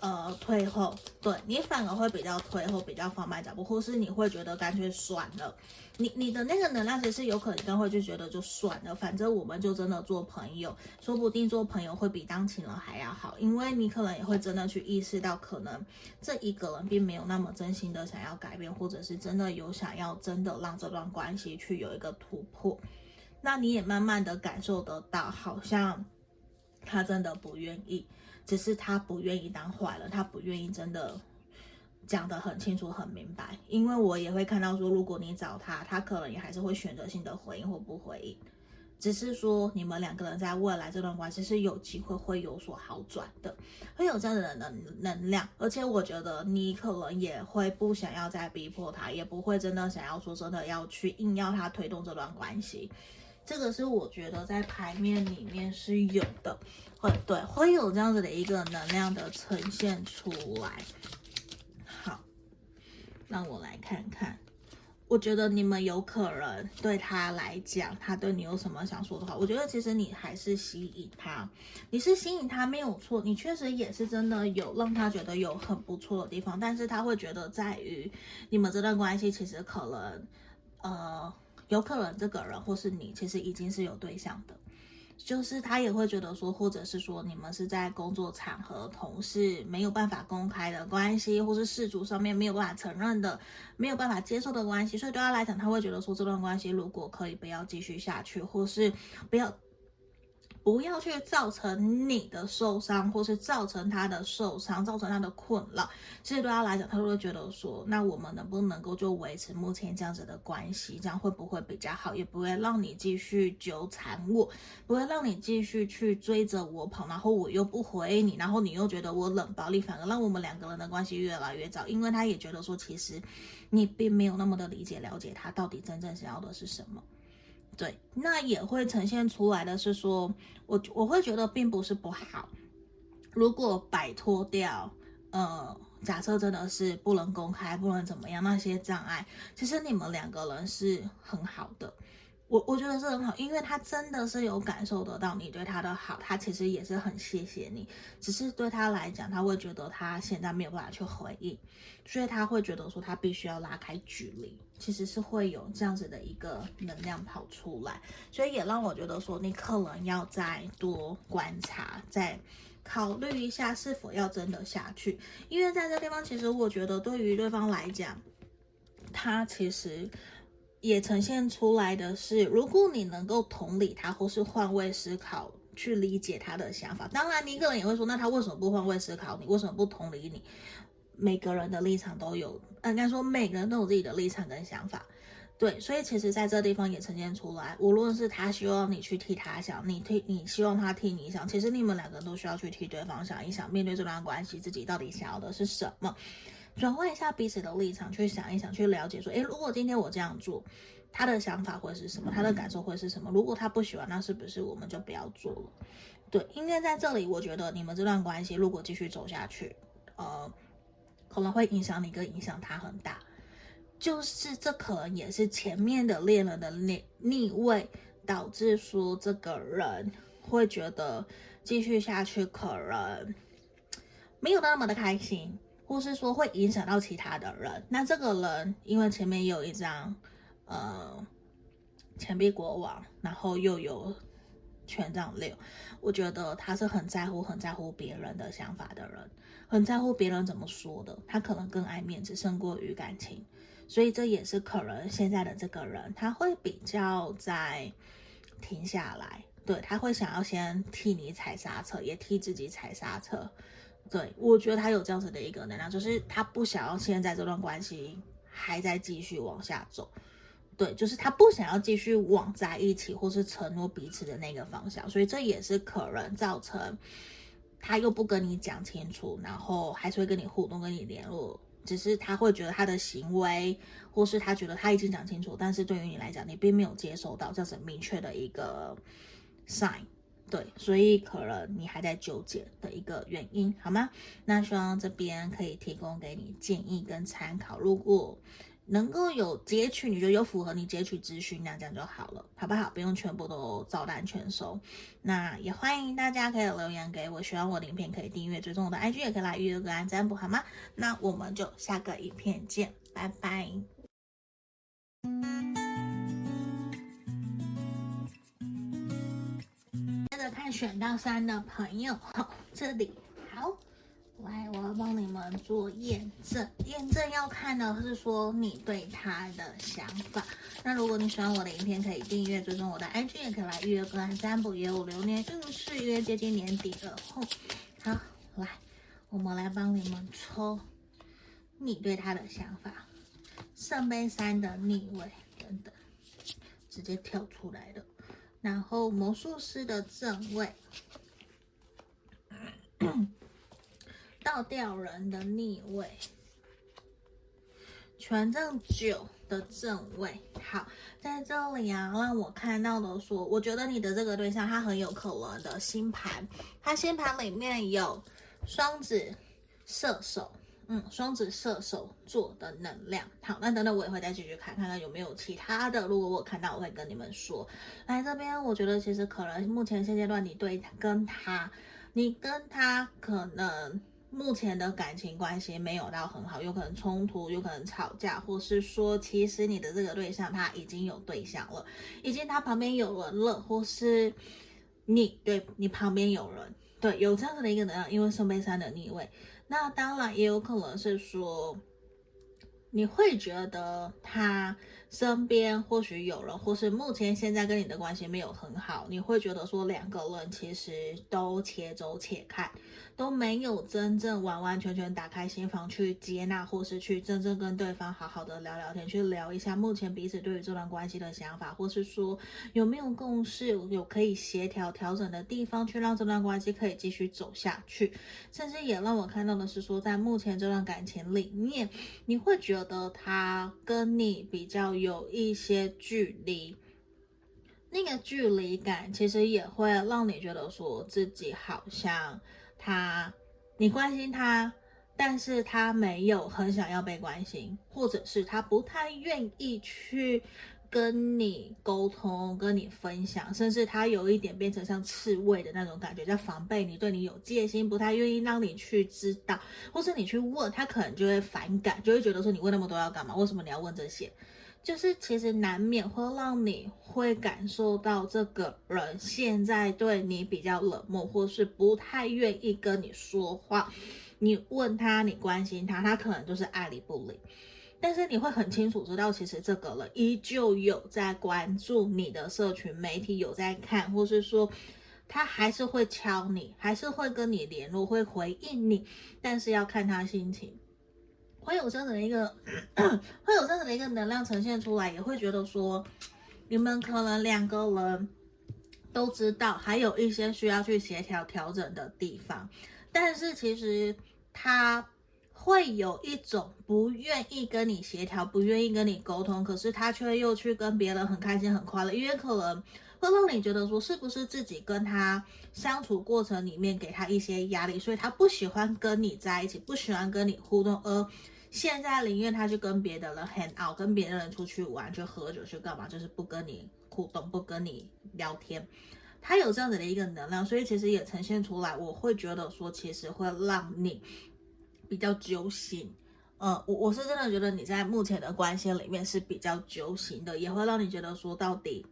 呃，退后，对，你反而会比较退后，比较放慢脚步，或是你会觉得干脆算了。你你的那个能量其实有可能会就觉得就算了，反正我们就真的做朋友，说不定做朋友会比当情人还要好，因为你可能也会真的去意识到，可能这一个人并没有那么真心的想要改变，或者是真的有想要真的让这段关系去有一个突破。那你也慢慢的感受得到，好像他真的不愿意。只是他不愿意当坏人，他不愿意真的讲得很清楚、很明白。因为我也会看到说，如果你找他，他可能也还是会选择性的回应或不回应。只是说你们两个人在未来这段关系是有机会会有所好转的，会有这样的能能量。而且我觉得你可能也会不想要再逼迫他，也不会真的想要说真的要去硬要他推动这段关系。这个是我觉得在牌面里面是有的，会对，会有这样子的一个能量的呈现出来。好，让我来看看。我觉得你们有可能对他来讲，他对你有什么想说的话？我觉得其实你还是吸引他，你是吸引他没有错，你确实也是真的有让他觉得有很不错的地方，但是他会觉得在于你们这段关系其实可能，呃。有可能这个人或是你，其实已经是有对象的，就是他也会觉得说，或者是说你们是在工作场合、同事没有办法公开的关系，或是事主上面没有办法承认的、没有办法接受的关系，所以对他来讲，他会觉得说这段关系如果可以不要继续下去，或是不要不要去造成你的受伤，或是造成他的受伤，造成他的困扰。其实对他来讲，他会觉得说，那我们能不能够就维持目前这样子的关系，这样会不会比较好？也不会让你继续纠缠我，不会让你继续去追着我跑，然后我又不回你，然后你又觉得我冷暴力，反而让我们两个人的关系越来越糟。因为他也觉得说，其实你并没有那么的理解、了解他到底真正想要的是什么。对，那也会呈现出来的是说，我我会觉得并不是不好。如果摆脱掉，呃，假设真的是不能公开，不能怎么样那些障碍，其实你们两个人是很好的。我我觉得是很好，因为他真的是有感受得到你对他的好，他其实也是很谢谢你。只是对他来讲，他会觉得他现在没有办法去回应，所以他会觉得说他必须要拉开距离。其实是会有这样子的一个能量跑出来，所以也让我觉得说你可能要再多观察，再考虑一下是否要真的下去。因为在这地方，其实我觉得对于对方来讲，他其实。也呈现出来的是，如果你能够同理他，或是换位思考去理解他的想法，当然你一个人也会说，那他为什么不换位思考你？为什么不同理你？每个人的立场都有，应该说每个人都有自己的立场跟想法，对，所以其实在这地方也呈现出来，无论是他希望你去替他想，你替你希望他替你想，其实你们两个都需要去替对方想一想，面对这段关系，自己到底想要的是什么。转换一下彼此的立场，去想一想，去了解说，诶，如果今天我这样做，他的想法会是什么？他的感受会是什么？如果他不喜欢，那是不是我们就不要做了？对，因为在这里，我觉得你们这段关系如果继续走下去，呃，可能会影响你跟影响他很大。就是这可能也是前面的恋人的逆逆位，导致说这个人会觉得继续下去可能没有那么的开心。或是说会影响到其他的人，那这个人因为前面有一张，呃，钱币国王，然后又有权杖六，我觉得他是很在乎、很在乎别人的想法的人，很在乎别人怎么说的，他可能更爱面子胜过于感情，所以这也是可能现在的这个人他会比较在停下来，对，他会想要先替你踩刹车，也替自己踩刹车。对，我觉得他有这样子的一个能量，就是他不想要现在这段关系还在继续往下走，对，就是他不想要继续往在一起或是承诺彼此的那个方向，所以这也是可能造成他又不跟你讲清楚，然后还是会跟你互动、跟你联络，只是他会觉得他的行为，或是他觉得他已经讲清楚，但是对于你来讲，你并没有接受到这样子明确的一个 sign。对，所以可能你还在纠结的一个原因，好吗？那希望这边可以提供给你建议跟参考。如果能够有截取，你觉得有符合你截取资讯，那这样就好了，好不好？不用全部都照单全收。那也欢迎大家可以留言给我，喜欢我的影片可以订阅，追踪我的 IG 也可以来预约个案占卜，好吗？那我们就下个影片见，拜拜。选到三的朋友，好，这里好，来，我要帮你们做验证。验证要看的是说你对他的想法。那如果你喜欢我的影片，可以订阅、追踪我的 IG，也可以来预约个案占卜，也有流年运势约接近年底了。好，来，我们来帮你们抽你对他的想法。圣杯三的逆位，等等，直接跳出来了。然后魔术师的正位，倒吊人的逆位，权杖九的正位。好，在这里啊，让我看到的说，我觉得你的这个对象他很有可能的星盘，他星盘里面有双子、射手。嗯，双子射手座的能量。好，那等等我也会再继续看，看看有没有其他的。如果我看到，我会跟你们说。来这边，我觉得其实可能目前现阶段你对跟他，你跟他可能目前的感情关系没有到很好，有可能冲突，有可能吵架，或是说其实你的这个对象他已经有对象了，已经他旁边有人了，或是你对你旁边有人，对，有这样的一个能量，因为圣杯三的逆位。那当然也有可能是说，你会觉得他身边或许有人，或是目前现在跟你的关系没有很好，你会觉得说两个人其实都且走且看，都没有真正完完全全打开心房去接纳，或是去真正跟对方好好的聊聊天，去聊一下目前彼此对于这段关系的想法，或是说有没有共识，有可以协调调整的地方，去让这段关系可以继续走下去。甚至也让我看到的是说，在目前这段感情里面，你会觉得他跟你比较。有一些距离，那个距离感其实也会让你觉得说自己好像他，你关心他，但是他没有很想要被关心，或者是他不太愿意去跟你沟通、跟你分享，甚至他有一点变成像刺猬的那种感觉，叫防备你，对你有戒心，不太愿意让你去知道，或是你去问他，可能就会反感，就会觉得说你问那么多要干嘛？为什么你要问这些？就是其实难免会让你会感受到这个人现在对你比较冷漠，或是不太愿意跟你说话。你问他，你关心他，他可能就是爱理不理。但是你会很清楚知道，其实这个人依旧有在关注你的社群媒体，有在看，或是说他还是会敲你，还是会跟你联络，会回应你，但是要看他心情。会有这样的一个，会有这样的一个能量呈现出来，也会觉得说，你们可能两个人都知道，还有一些需要去协调调整的地方，但是其实他会有一种不愿意跟你协调，不愿意跟你沟通，可是他却又去跟别人很开心很快乐，因为可能会让你觉得说，是不是自己跟他相处过程里面给他一些压力，所以他不喜欢跟你在一起，不喜欢跟你互动，而。现在宁愿他去跟别的人 hang out，跟别的人出去玩，去喝酒，去干嘛，就是不跟你互动，不跟你聊天。他有这样子的一个能量，所以其实也呈现出来。我会觉得说，其实会让你比较揪心。呃，我我是真的觉得你在目前的关系里面是比较揪心的，也会让你觉得说，到底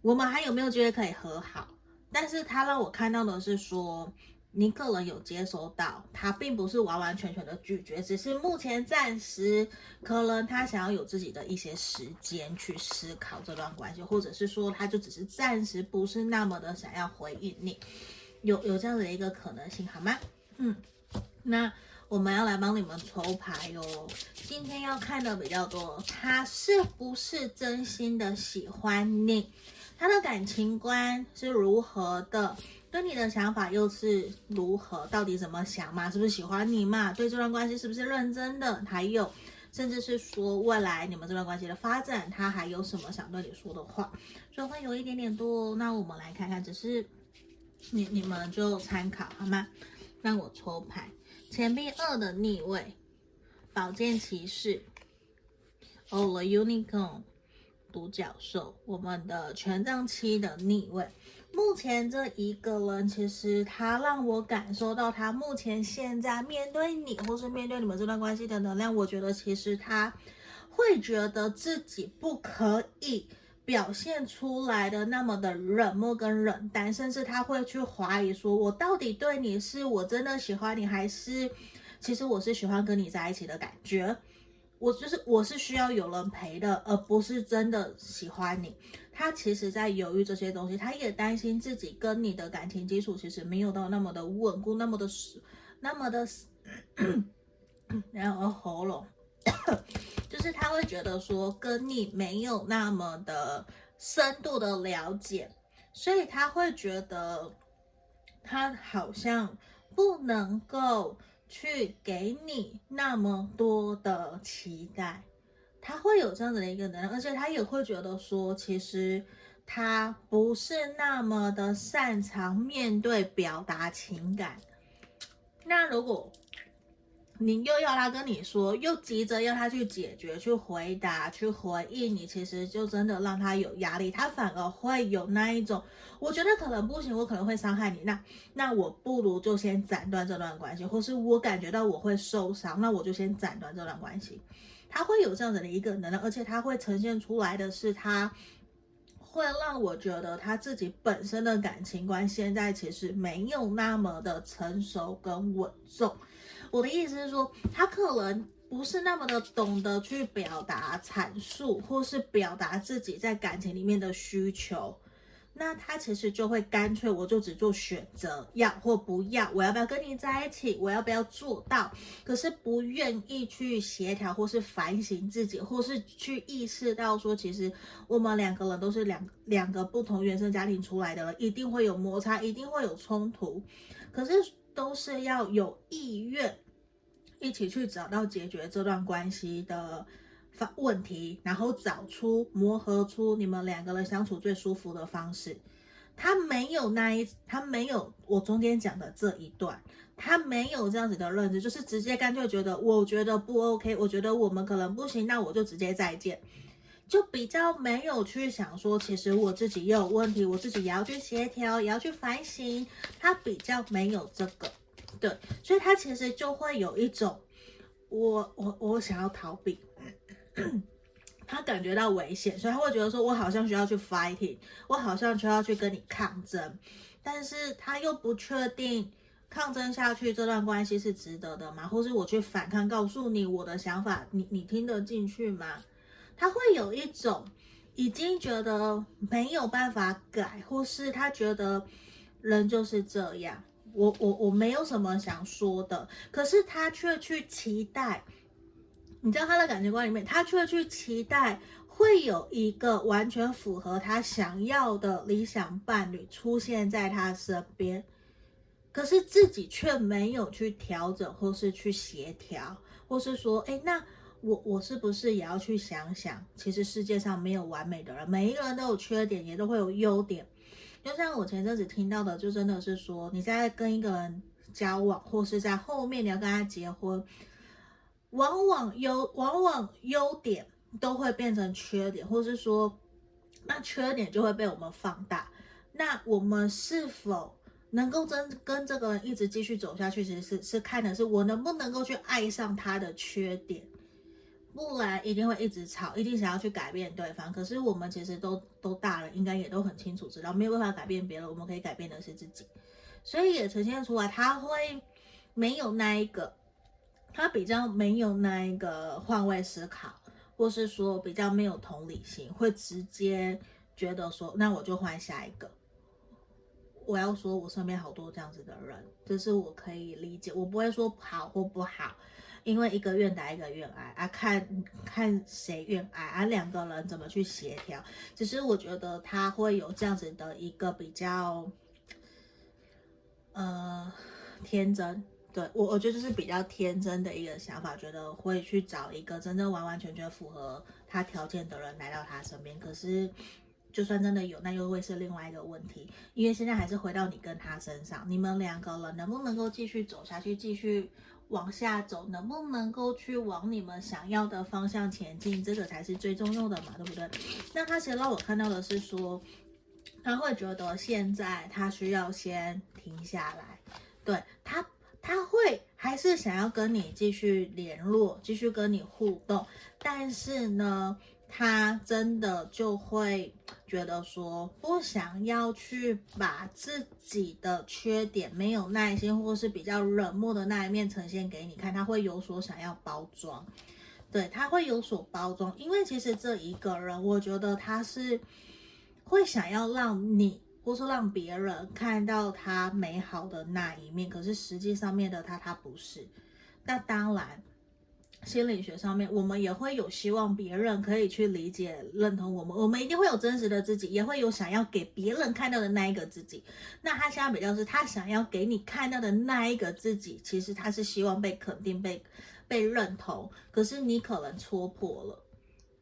我们还有没有机会可以和好？但是他让我看到的是说。你个人有接收到，他并不是完完全全的拒绝，只是目前暂时可能他想要有自己的一些时间去思考这段关系，或者是说他就只是暂时不是那么的想要回应你，有有这样的一个可能性，好吗？嗯，那我们要来帮你们抽牌哟。今天要看的比较多，他是不是真心的喜欢你？他的感情观是如何的？对你的想法又是如何？到底怎么想嘛？是不是喜欢你嘛？对这段关系是不是认真的？还有，甚至是说未来你们这段关系的发展，他还有什么想对你说的话？所以会有一点点多。那我们来看看，只是你你们就参考好吗？让我抽牌，钱币二的逆位，宝剑骑士，Oh the Unicorn，独角兽，我们的权杖七的逆位。目前这一个人，其实他让我感受到，他目前现在面对你，或是面对你们这段关系的能量，我觉得其实他会觉得自己不可以表现出来的那么的冷漠跟冷淡，甚至他会去怀疑说，我到底对你是我真的喜欢你，还是其实我是喜欢跟你在一起的感觉。我就是我是需要有人陪的，而不是真的喜欢你。他其实在犹豫这些东西，他也担心自己跟你的感情基础其实没有到那么的稳固，那么的那么的，然后喉咙，就是他会觉得说跟你没有那么的深度的了解，所以他会觉得他好像不能够。去给你那么多的期待，他会有这样子的一个能量，而且他也会觉得说，其实他不是那么的擅长面对表达情感。那如果你又要他跟你说，又急着要他去解决、去回答、去回应你，其实就真的让他有压力，他反而会有那一种，我觉得可能不行，我可能会伤害你，那那我不如就先斩断这段关系，或是我感觉到我会受伤，那我就先斩断这段关系。他会有这样子的一个能量，而且他会呈现出来的是，他会让我觉得他自己本身的感情观现在其实没有那么的成熟跟稳重。我的意思是说，他可能不是那么的懂得去表达、阐述，或是表达自己在感情里面的需求。那他其实就会干脆，我就只做选择，要或不要，我要不要跟你在一起，我要不要做到，可是不愿意去协调，或是反省自己，或是去意识到说，其实我们两个人都是两两个不同原生家庭出来的人，一定会有摩擦，一定会有冲突，可是都是要有意愿一起去找到解决这段关系的。发问题，然后找出磨合出你们两个人相处最舒服的方式。他没有那一，他没有我中间讲的这一段，他没有这样子的认知，就是直接干脆觉得，我觉得不 OK，我觉得我们可能不行，那我就直接再见，就比较没有去想说，其实我自己也有问题，我自己也要去协调，也要去反省。他比较没有这个，对，所以他其实就会有一种，我我我想要逃避。他感觉到危险，所以他会觉得说：“我好像需要去 fighting，我好像需要去跟你抗争。”但是他又不确定抗争下去这段关系是值得的吗？或是我去反抗，告诉你我的想法，你你听得进去吗？他会有一种已经觉得没有办法改，或是他觉得人就是这样，我我我没有什么想说的，可是他却去期待。你知道他的感情观里面，他却去期待会有一个完全符合他想要的理想伴侣出现在他身边，可是自己却没有去调整，或是去协调，或是说，哎，那我我是不是也要去想想，其实世界上没有完美的人，每一个人都有缺点，也都会有优点。就像我前阵子听到的，就真的是说，你在跟一个人交往，或是在后面你要跟他结婚。往往优往往优点都会变成缺点，或是说，那缺点就会被我们放大。那我们是否能够真跟这个人一直继续走下去？其实是是看的是我能不能够去爱上他的缺点，不然一定会一直吵，一定想要去改变对方。可是我们其实都都大了，应该也都很清楚知道，没有办法改变别人，我们可以改变的是自己。所以也呈现出来，他会没有那一个。他比较没有那一个换位思考，或是说比较没有同理心，会直接觉得说，那我就换下一个。我要说，我身边好多这样子的人，这是我可以理解。我不会说好或不好，因为一个愿打一个愿挨啊，看看谁愿挨啊，两个人怎么去协调。只是我觉得他会有这样子的一个比较，呃，天真。对我，我觉得这是比较天真的一个想法，觉得会去找一个真正完完全全符合他条件的人来到他身边。可是，就算真的有，那又会是另外一个问题，因为现在还是回到你跟他身上，你们两个人能不能够继续走下去，继续往下走，能不能够去往你们想要的方向前进，这个才是最重要的嘛，对不对？那他其实让我看到的是说，他会觉得现在他需要先停下来，对他。他会还是想要跟你继续联络，继续跟你互动，但是呢，他真的就会觉得说，不想要去把自己的缺点、没有耐心或是比较冷漠的那一面呈现给你看，他会有所想要包装，对，他会有所包装，因为其实这一个人，我觉得他是会想要让你。或是让别人看到他美好的那一面，可是实际上面的他，他不是。那当然，心理学上面，我们也会有希望别人可以去理解、认同我们。我们一定会有真实的自己，也会有想要给别人看到的那一个自己。那他现在比较是，他想要给你看到的那一个自己，其实他是希望被肯定、被被认同。可是你可能戳破了。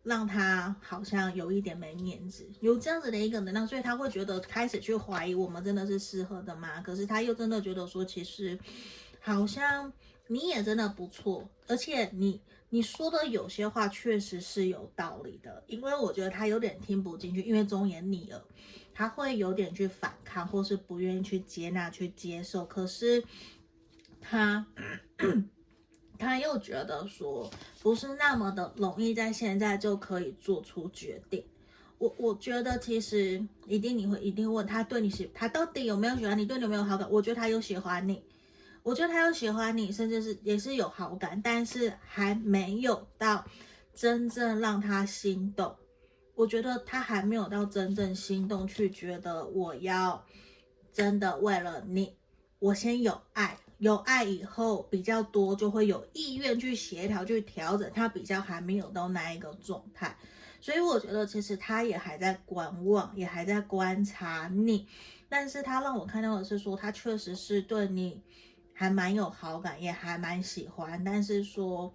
让他好像有一点没面子，有这样子的一个能量，所以他会觉得开始去怀疑我们真的是适合的吗？可是他又真的觉得说，其实好像你也真的不错，而且你你说的有些话确实是有道理的，因为我觉得他有点听不进去，因为忠言逆耳，他会有点去反抗，或是不愿意去接纳、去接受，可是他。他又觉得说不是那么的容易在现在就可以做出决定。我我觉得其实一定你会一定问他对你喜，他到底有没有喜欢你，对你有没有好感？我觉得他有喜欢你，我觉得他有喜欢你，甚至是也是有好感，但是还没有到真正让他心动。我觉得他还没有到真正心动，去觉得我要真的为了你，我先有爱，有爱以后比较多，就会有意愿去协调、去调整。他比较还没有到那一个状态，所以我觉得其实他也还在观望，也还在观察你。但是他让我看到的是说，他确实是对你。还蛮有好感，也还蛮喜欢，但是说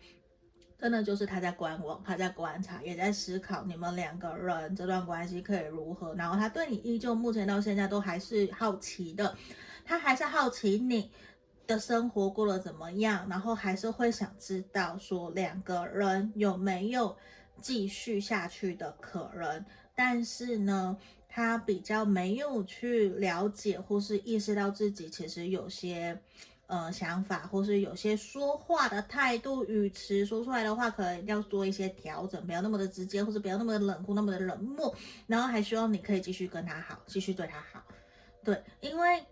真的，就是他在观望，他在观察，也在思考你们两个人这段关系可以如何。然后他对你依旧目前到现在都还是好奇的，他还是好奇你的生活过得怎么样，然后还是会想知道说两个人有没有继续下去的可能。但是呢，他比较没有去了解或是意识到自己其实有些。呃，想法或是有些说话的态度、语词说出来的话，可能要做一些调整，不要那么的直接，或者不要那么的冷酷、那么的冷漠。然后还希望你可以继续跟他好，继续对他好。对，因为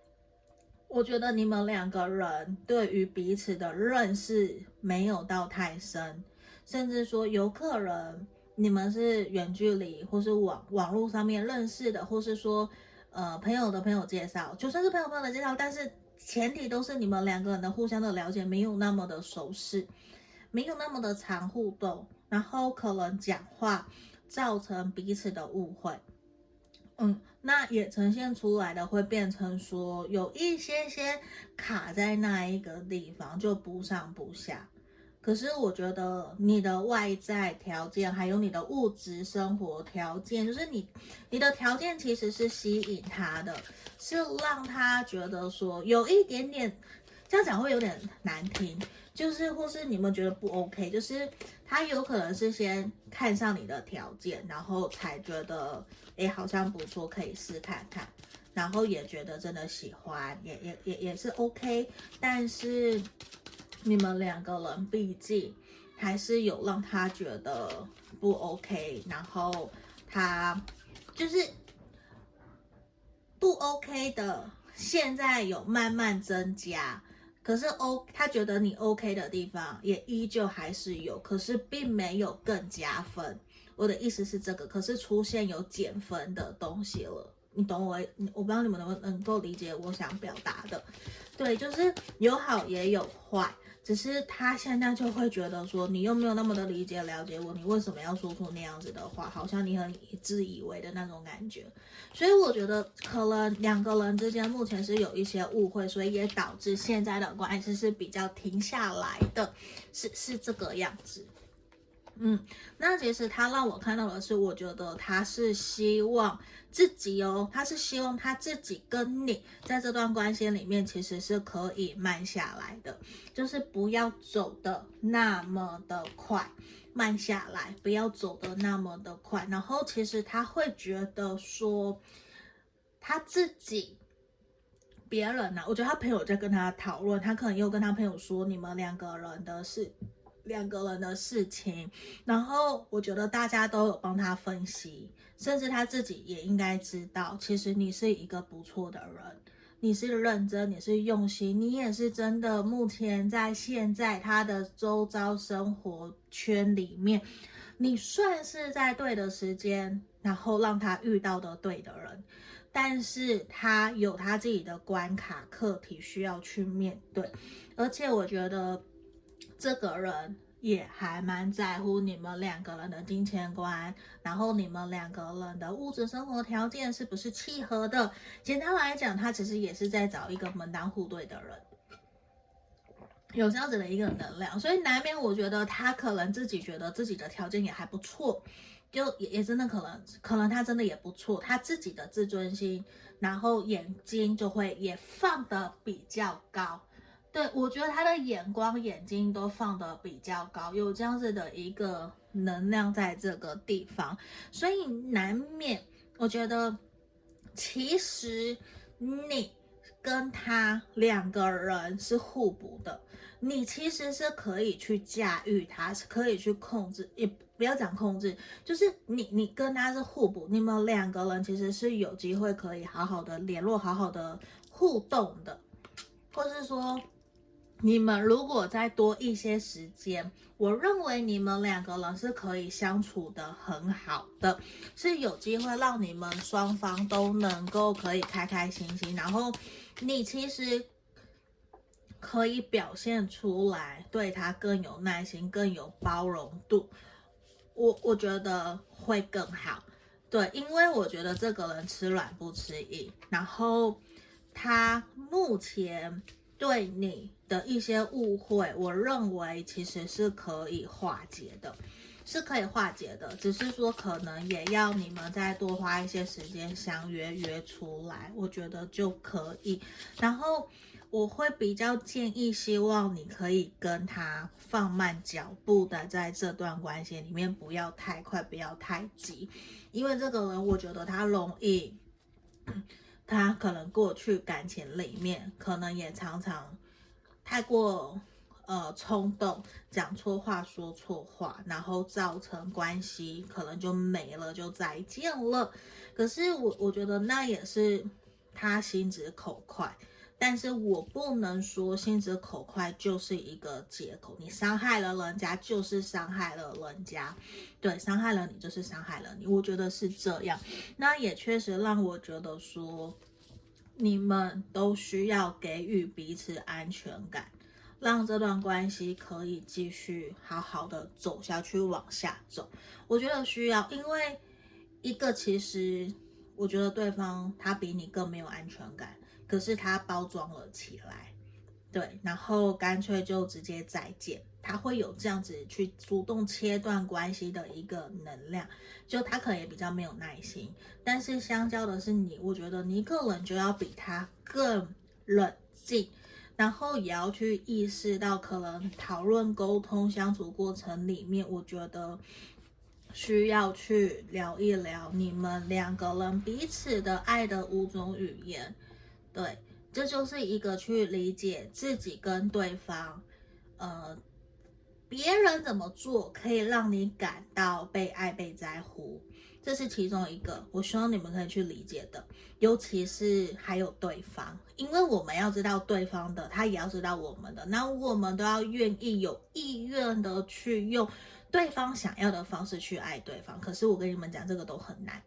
我觉得你们两个人对于彼此的认识没有到太深，甚至说有可能你们是远距离或是网网络上面认识的，或是说呃朋友的朋友介绍，就算是朋友朋友的介绍，但是。前提都是你们两个人的互相的了解没有那么的熟悉，没有那么的常互动，然后可能讲话造成彼此的误会，嗯，那也呈现出来的会变成说有一些些卡在那一个地方就不上不下。可是我觉得你的外在条件，还有你的物质生活条件，就是你你的条件其实是吸引他的，是让他觉得说有一点点，这样讲会有点难听，就是或是你们觉得不 OK，就是他有可能是先看上你的条件，然后才觉得哎好像不错，可以试看看，然后也觉得真的喜欢，也也也也是 OK，但是。你们两个人毕竟还是有让他觉得不 OK，然后他就是不 OK 的，现在有慢慢增加，可是 O 他觉得你 OK 的地方也依旧还是有，可是并没有更加分。我的意思是这个，可是出现有减分的东西了，你懂我？我不知道你们能不能够理解我想表达的。对，就是有好也有坏。只是他现在就会觉得说，你又没有那么的理解了解我，你为什么要说出那样子的话？好像你很自以为的那种感觉。所以我觉得可能两个人之间目前是有一些误会，所以也导致现在的关系是比较停下来的，是是这个样子。嗯，那其实他让我看到的是，我觉得他是希望自己哦，他是希望他自己跟你在这段关系里面，其实是可以慢下来的，就是不要走的那么的快，慢下来，不要走的那么的快。然后其实他会觉得说，他自己，别人呢、啊，我觉得他朋友在跟他讨论，他可能又跟他朋友说，你们两个人的事。两个人的事情，然后我觉得大家都有帮他分析，甚至他自己也应该知道，其实你是一个不错的人，你是认真，你是用心，你也是真的。目前在现在他的周遭生活圈里面，你算是在对的时间，然后让他遇到的对的人，但是他有他自己的关卡课题需要去面对，而且我觉得。这个人也还蛮在乎你们两个人的金钱观，然后你们两个人的物质生活条件是不是契合的？简单来讲，他其实也是在找一个门当户对的人，有这样子的一个能量，所以难免我觉得他可能自己觉得自己的条件也还不错，就也也真的可能，可能他真的也不错，他自己的自尊心，然后眼睛就会也放得比较高。对，我觉得他的眼光、眼睛都放得比较高，有这样子的一个能量在这个地方，所以难免，我觉得其实你跟他两个人是互补的，你其实是可以去驾驭他，是可以去控制，也不要讲控制，就是你你跟他是互补，你们两个人其实是有机会可以好好的联络、好好的互动的，或是说。你们如果再多一些时间，我认为你们两个人是可以相处得很好的，是有机会让你们双方都能够可以开开心心。然后你其实可以表现出来，对他更有耐心、更有包容度。我我觉得会更好。对，因为我觉得这个人吃软不吃硬，然后他目前。对你的一些误会，我认为其实是可以化解的，是可以化解的。只是说可能也要你们再多花一些时间相约约出来，我觉得就可以。然后我会比较建议，希望你可以跟他放慢脚步的，在这段关系里面不要太快，不要太急，因为这个人我觉得他容易。他可能过去感情里面，可能也常常太过呃冲动，讲错话，说错话，然后造成关系可能就没了，就再见了。可是我我觉得那也是他心直口快，但是我不能说心直口快就是一个借口。你伤害了人家，就是伤害了人家，对，伤害了你就是伤害了你。我觉得是这样，那也确实让我觉得说。你们都需要给予彼此安全感，让这段关系可以继续好好的走下去，往下走。我觉得需要，因为一个其实，我觉得对方他比你更没有安全感，可是他包装了起来。对，然后干脆就直接再见，他会有这样子去主动切断关系的一个能量，就他可能也比较没有耐心，但是相较的是你，我觉得你个人就要比他更冷静，然后也要去意识到，可能讨论、沟通、相处过程里面，我觉得需要去聊一聊你们两个人彼此的爱的五种语言，对。这就是一个去理解自己跟对方，呃，别人怎么做可以让你感到被爱、被在乎，这是其中一个。我希望你们可以去理解的，尤其是还有对方，因为我们要知道对方的，他也要知道我们的，那我们都要愿意有意愿的去用对方想要的方式去爱对方。可是我跟你们讲，这个都很难，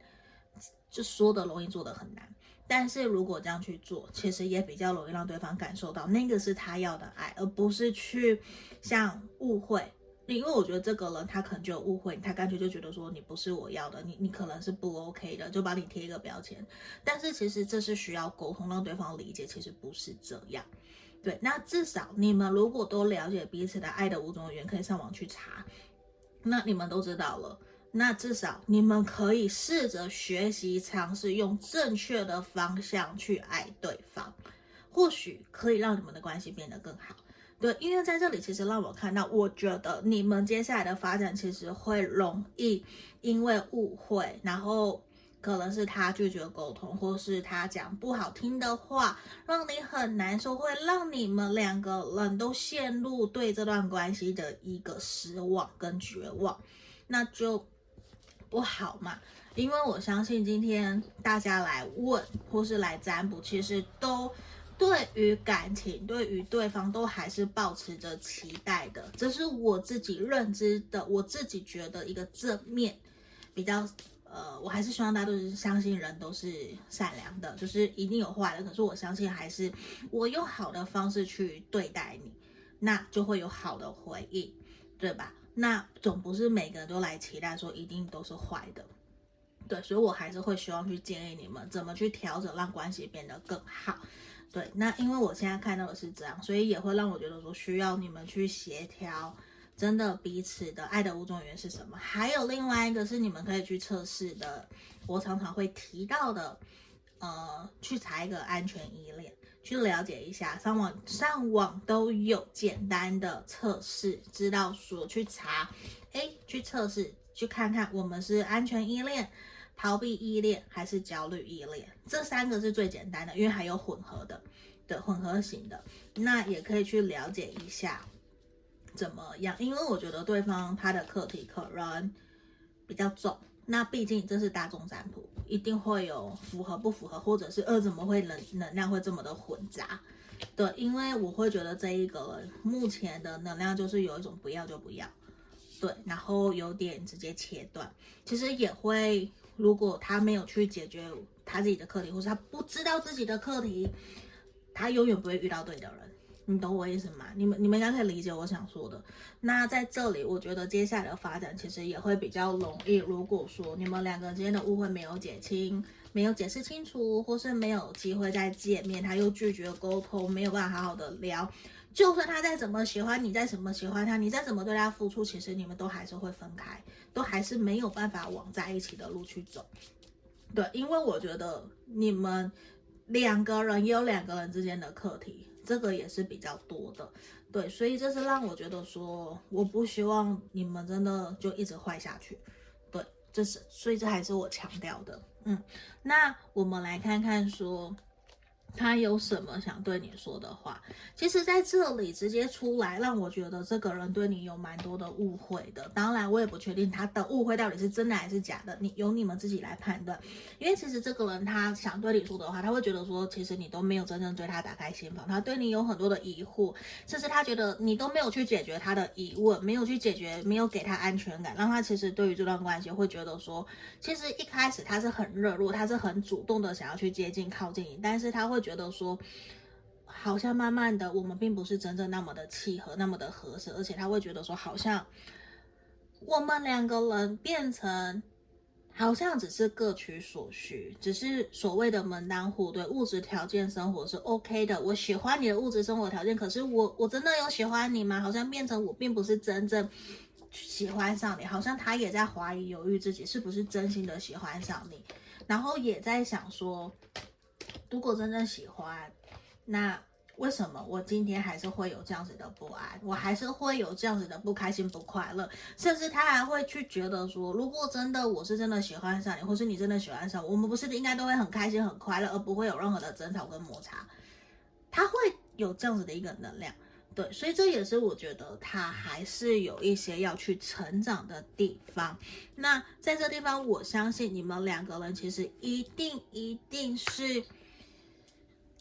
就说的容易，做的很难。但是如果这样去做，其实也比较容易让对方感受到那个是他要的爱，而不是去像误会。因为我觉得这个人他可能就有误会，他干脆就觉得说你不是我要的，你你可能是不 OK 的，就把你贴一个标签。但是其实这是需要沟通，让对方理解，其实不是这样。对，那至少你们如果都了解彼此的爱的五种语言，可以上网去查，那你们都知道了。那至少你们可以试着学习尝试用正确的方向去爱对方，或许可以让你们的关系变得更好。对，因为在这里其实让我看到，我觉得你们接下来的发展其实会容易因为误会，然后可能是他拒绝沟通，或是他讲不好听的话，让你很难受，会让你们两个人都陷入对这段关系的一个失望跟绝望，那就。不好嘛？因为我相信今天大家来问或是来占卜，其实都对于感情、对于对方都还是抱持着期待的。这是我自己认知的，我自己觉得一个正面比较。呃，我还是希望大家都是相信人都是善良的，就是一定有坏的。可是我相信，还是我用好的方式去对待你，那就会有好的回应，对吧？那总不是每个人都来期待说一定都是坏的，对，所以我还是会希望去建议你们怎么去调整，让关系变得更好。对，那因为我现在看到的是这样，所以也会让我觉得说需要你们去协调，真的彼此的爱的五种源是什么？还有另外一个是你们可以去测试的，我常常会提到的，呃，去查一个安全依恋。去了解一下，上网上网都有简单的测试，知道说去查，哎，去测试，去看看我们是安全依恋、逃避依恋还是焦虑依恋，这三个是最简单的，因为还有混合的，的混合型的，那也可以去了解一下怎么样，因为我觉得对方他的课题可能比较重。那毕竟这是大众占卜，一定会有符合不符合，或者是呃怎么会能能量会这么的混杂？对，因为我会觉得这一个目前的能量就是有一种不要就不要，对，然后有点直接切断。其实也会，如果他没有去解决他自己的课题，或是他不知道自己的课题，他永远不会遇到对的人。你懂我意思吗？你们你们应该可以理解我想说的。那在这里，我觉得接下来的发展其实也会比较容易。如果说你们两个之间的误会没有解清，没有解释清楚，或是没有机会再见面，他又拒绝沟通，没有办法好好的聊，就算他再怎么喜欢你，再怎么喜欢他，你再怎么对他付出，其实你们都还是会分开，都还是没有办法往在一起的路去走。对，因为我觉得你们两个人也有两个人之间的课题。这个也是比较多的，对，所以这是让我觉得说，我不希望你们真的就一直坏下去，对，这是，所以这还是我强调的，嗯，那我们来看看说。他有什么想对你说的话？其实在这里直接出来，让我觉得这个人对你有蛮多的误会的。当然，我也不确定他的误会到底是真的还是假的，你由你们自己来判断。因为其实这个人他想对你说的话，他会觉得说，其实你都没有真正对他打开心房，他对你有很多的疑惑，甚至他觉得你都没有去解决他的疑问，没有去解决，没有给他安全感，让他其实对于这段关系会觉得说，其实一开始他是很热络，他是很主动的想要去接近靠近你，但是他会。觉得说，好像慢慢的，我们并不是真正那么的契合，那么的合适，而且他会觉得说，好像我们两个人变成，好像只是各取所需，只是所谓的门当户对，物质条件生活是 OK 的。我喜欢你的物质生活条件，可是我我真的有喜欢你吗？好像变成我并不是真正喜欢上你，好像他也在怀疑、犹豫自己是不是真心的喜欢上你，然后也在想说。如果真正喜欢，那为什么我今天还是会有这样子的不安？我还是会有这样子的不开心、不快乐，甚至他还会去觉得说，如果真的我是真的喜欢上你，或是你真的喜欢上我，们不是应该都会很开心、很快乐，而不会有任何的争吵跟摩擦？他会有这样子的一个能量，对，所以这也是我觉得他还是有一些要去成长的地方。那在这地方，我相信你们两个人其实一定一定是。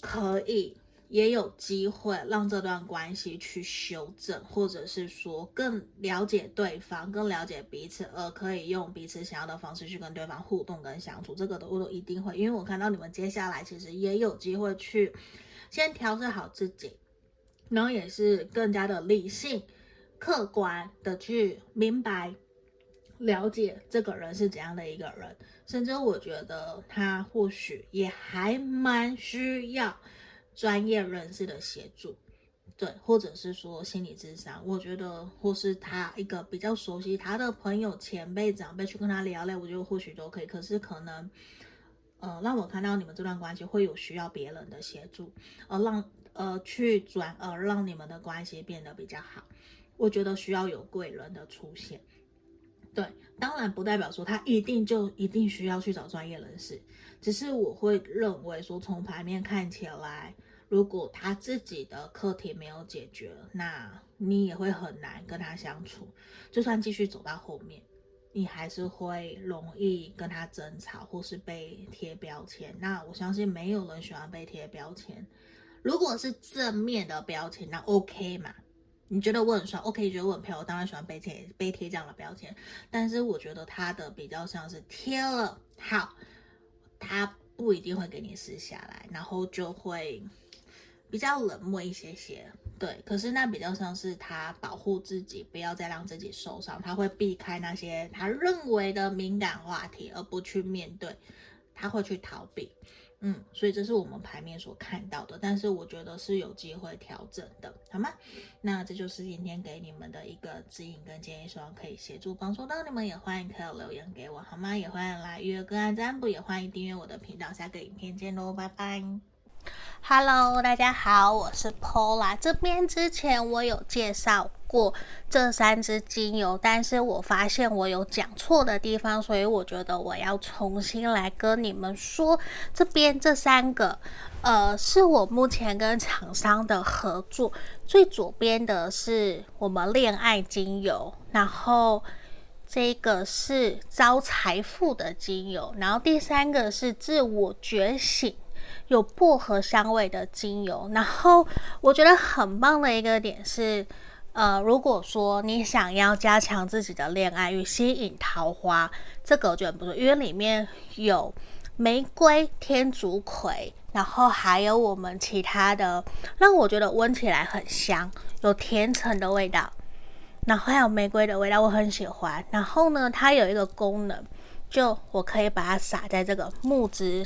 可以，也有机会让这段关系去修正，或者是说更了解对方，更了解彼此，而可以用彼此想要的方式去跟对方互动跟相处。这个的我都一定会，因为我看到你们接下来其实也有机会去先调整好自己，然后也是更加的理性、客观的去明白。了解这个人是怎样的一个人，甚至我觉得他或许也还蛮需要专业人士的协助，对，或者是说心理智商，我觉得或是他一个比较熟悉他的朋友、前辈、长辈去跟他聊聊，我觉得或许都可以。可是可能，呃，让我看到你们这段关系会有需要别人的协助，而让呃去转而让你们的关系变得比较好，我觉得需要有贵人的出现。对，当然不代表说他一定就一定需要去找专业人士，只是我会认为说，从牌面看起来，如果他自己的课题没有解决，那你也会很难跟他相处。就算继续走到后面，你还是会容易跟他争吵，或是被贴标签。那我相信没有人喜欢被贴标签。如果是正面的标签，那 OK 嘛。你觉得我很帅，OK？觉得我很漂亮，我当然喜欢被贴被贴这样的标签。但是我觉得他的比较像是贴了，好，他不一定会给你撕下来，然后就会比较冷漠一些些。对，可是那比较像是他保护自己，不要再让自己受伤，他会避开那些他认为的敏感话题，而不去面对，他会去逃避。嗯，所以这是我们牌面所看到的，但是我觉得是有机会调整的，好吗？那这就是今天给你们的一个指引跟建议，希望可以协助帮助到你们，也欢迎可以留言给我，好吗？也欢迎来预约个案占卜，也欢迎订阅我的频道，下个影片见喽，拜拜。Hello，大家好，我是 Pola。这边之前我有介绍过这三支精油，但是我发现我有讲错的地方，所以我觉得我要重新来跟你们说。这边这三个，呃，是我目前跟厂商的合作。最左边的是我们恋爱精油，然后这个是招财富的精油，然后第三个是自我觉醒。有薄荷香味的精油。然后我觉得很棒的一个点是，呃，如果说你想要加强自己的恋爱与吸引桃花，这个我觉得不错，因为里面有玫瑰、天竺葵，然后还有我们其他的，让我觉得闻起来很香，有甜橙的味道。然后还有玫瑰的味道，我很喜欢。然后呢，它有一个功能，就我可以把它撒在这个木质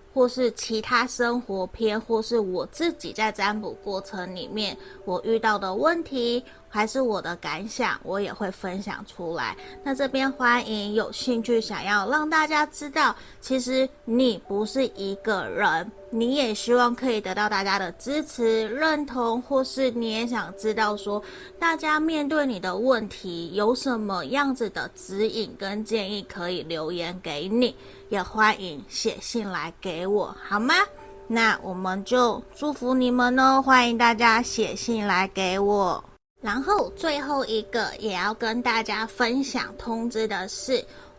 或是其他生活篇，或是我自己在占卜过程里面我遇到的问题，还是我的感想，我也会分享出来。那这边欢迎有兴趣想要让大家知道，其实你不是一个人，你也希望可以得到大家的支持、认同，或是你也想知道说，大家面对你的问题有什么样子的指引跟建议，可以留言给你。也欢迎写信来给我，好吗？那我们就祝福你们哦，欢迎大家写信来给我。然后最后一个也要跟大家分享通知的是，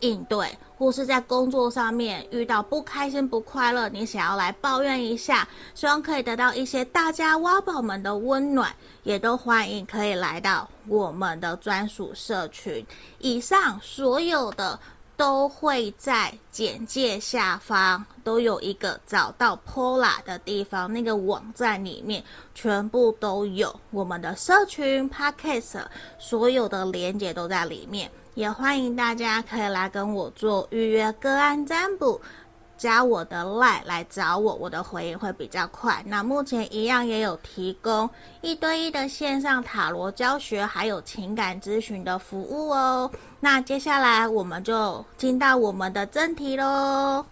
应对，或是在工作上面遇到不开心不快乐，你想要来抱怨一下，希望可以得到一些大家挖宝们的温暖，也都欢迎可以来到我们的专属社群。以上所有的。都会在简介下方都有一个找到 Pola 的地方，那个网站里面全部都有我们的社群 Podcast，所有的连接都在里面，也欢迎大家可以来跟我做预约个案占卜。加我的 LINE 来找我，我的回应会比较快。那目前一样也有提供一对一的线上塔罗教学，还有情感咨询的服务哦。那接下来我们就进到我们的正题喽。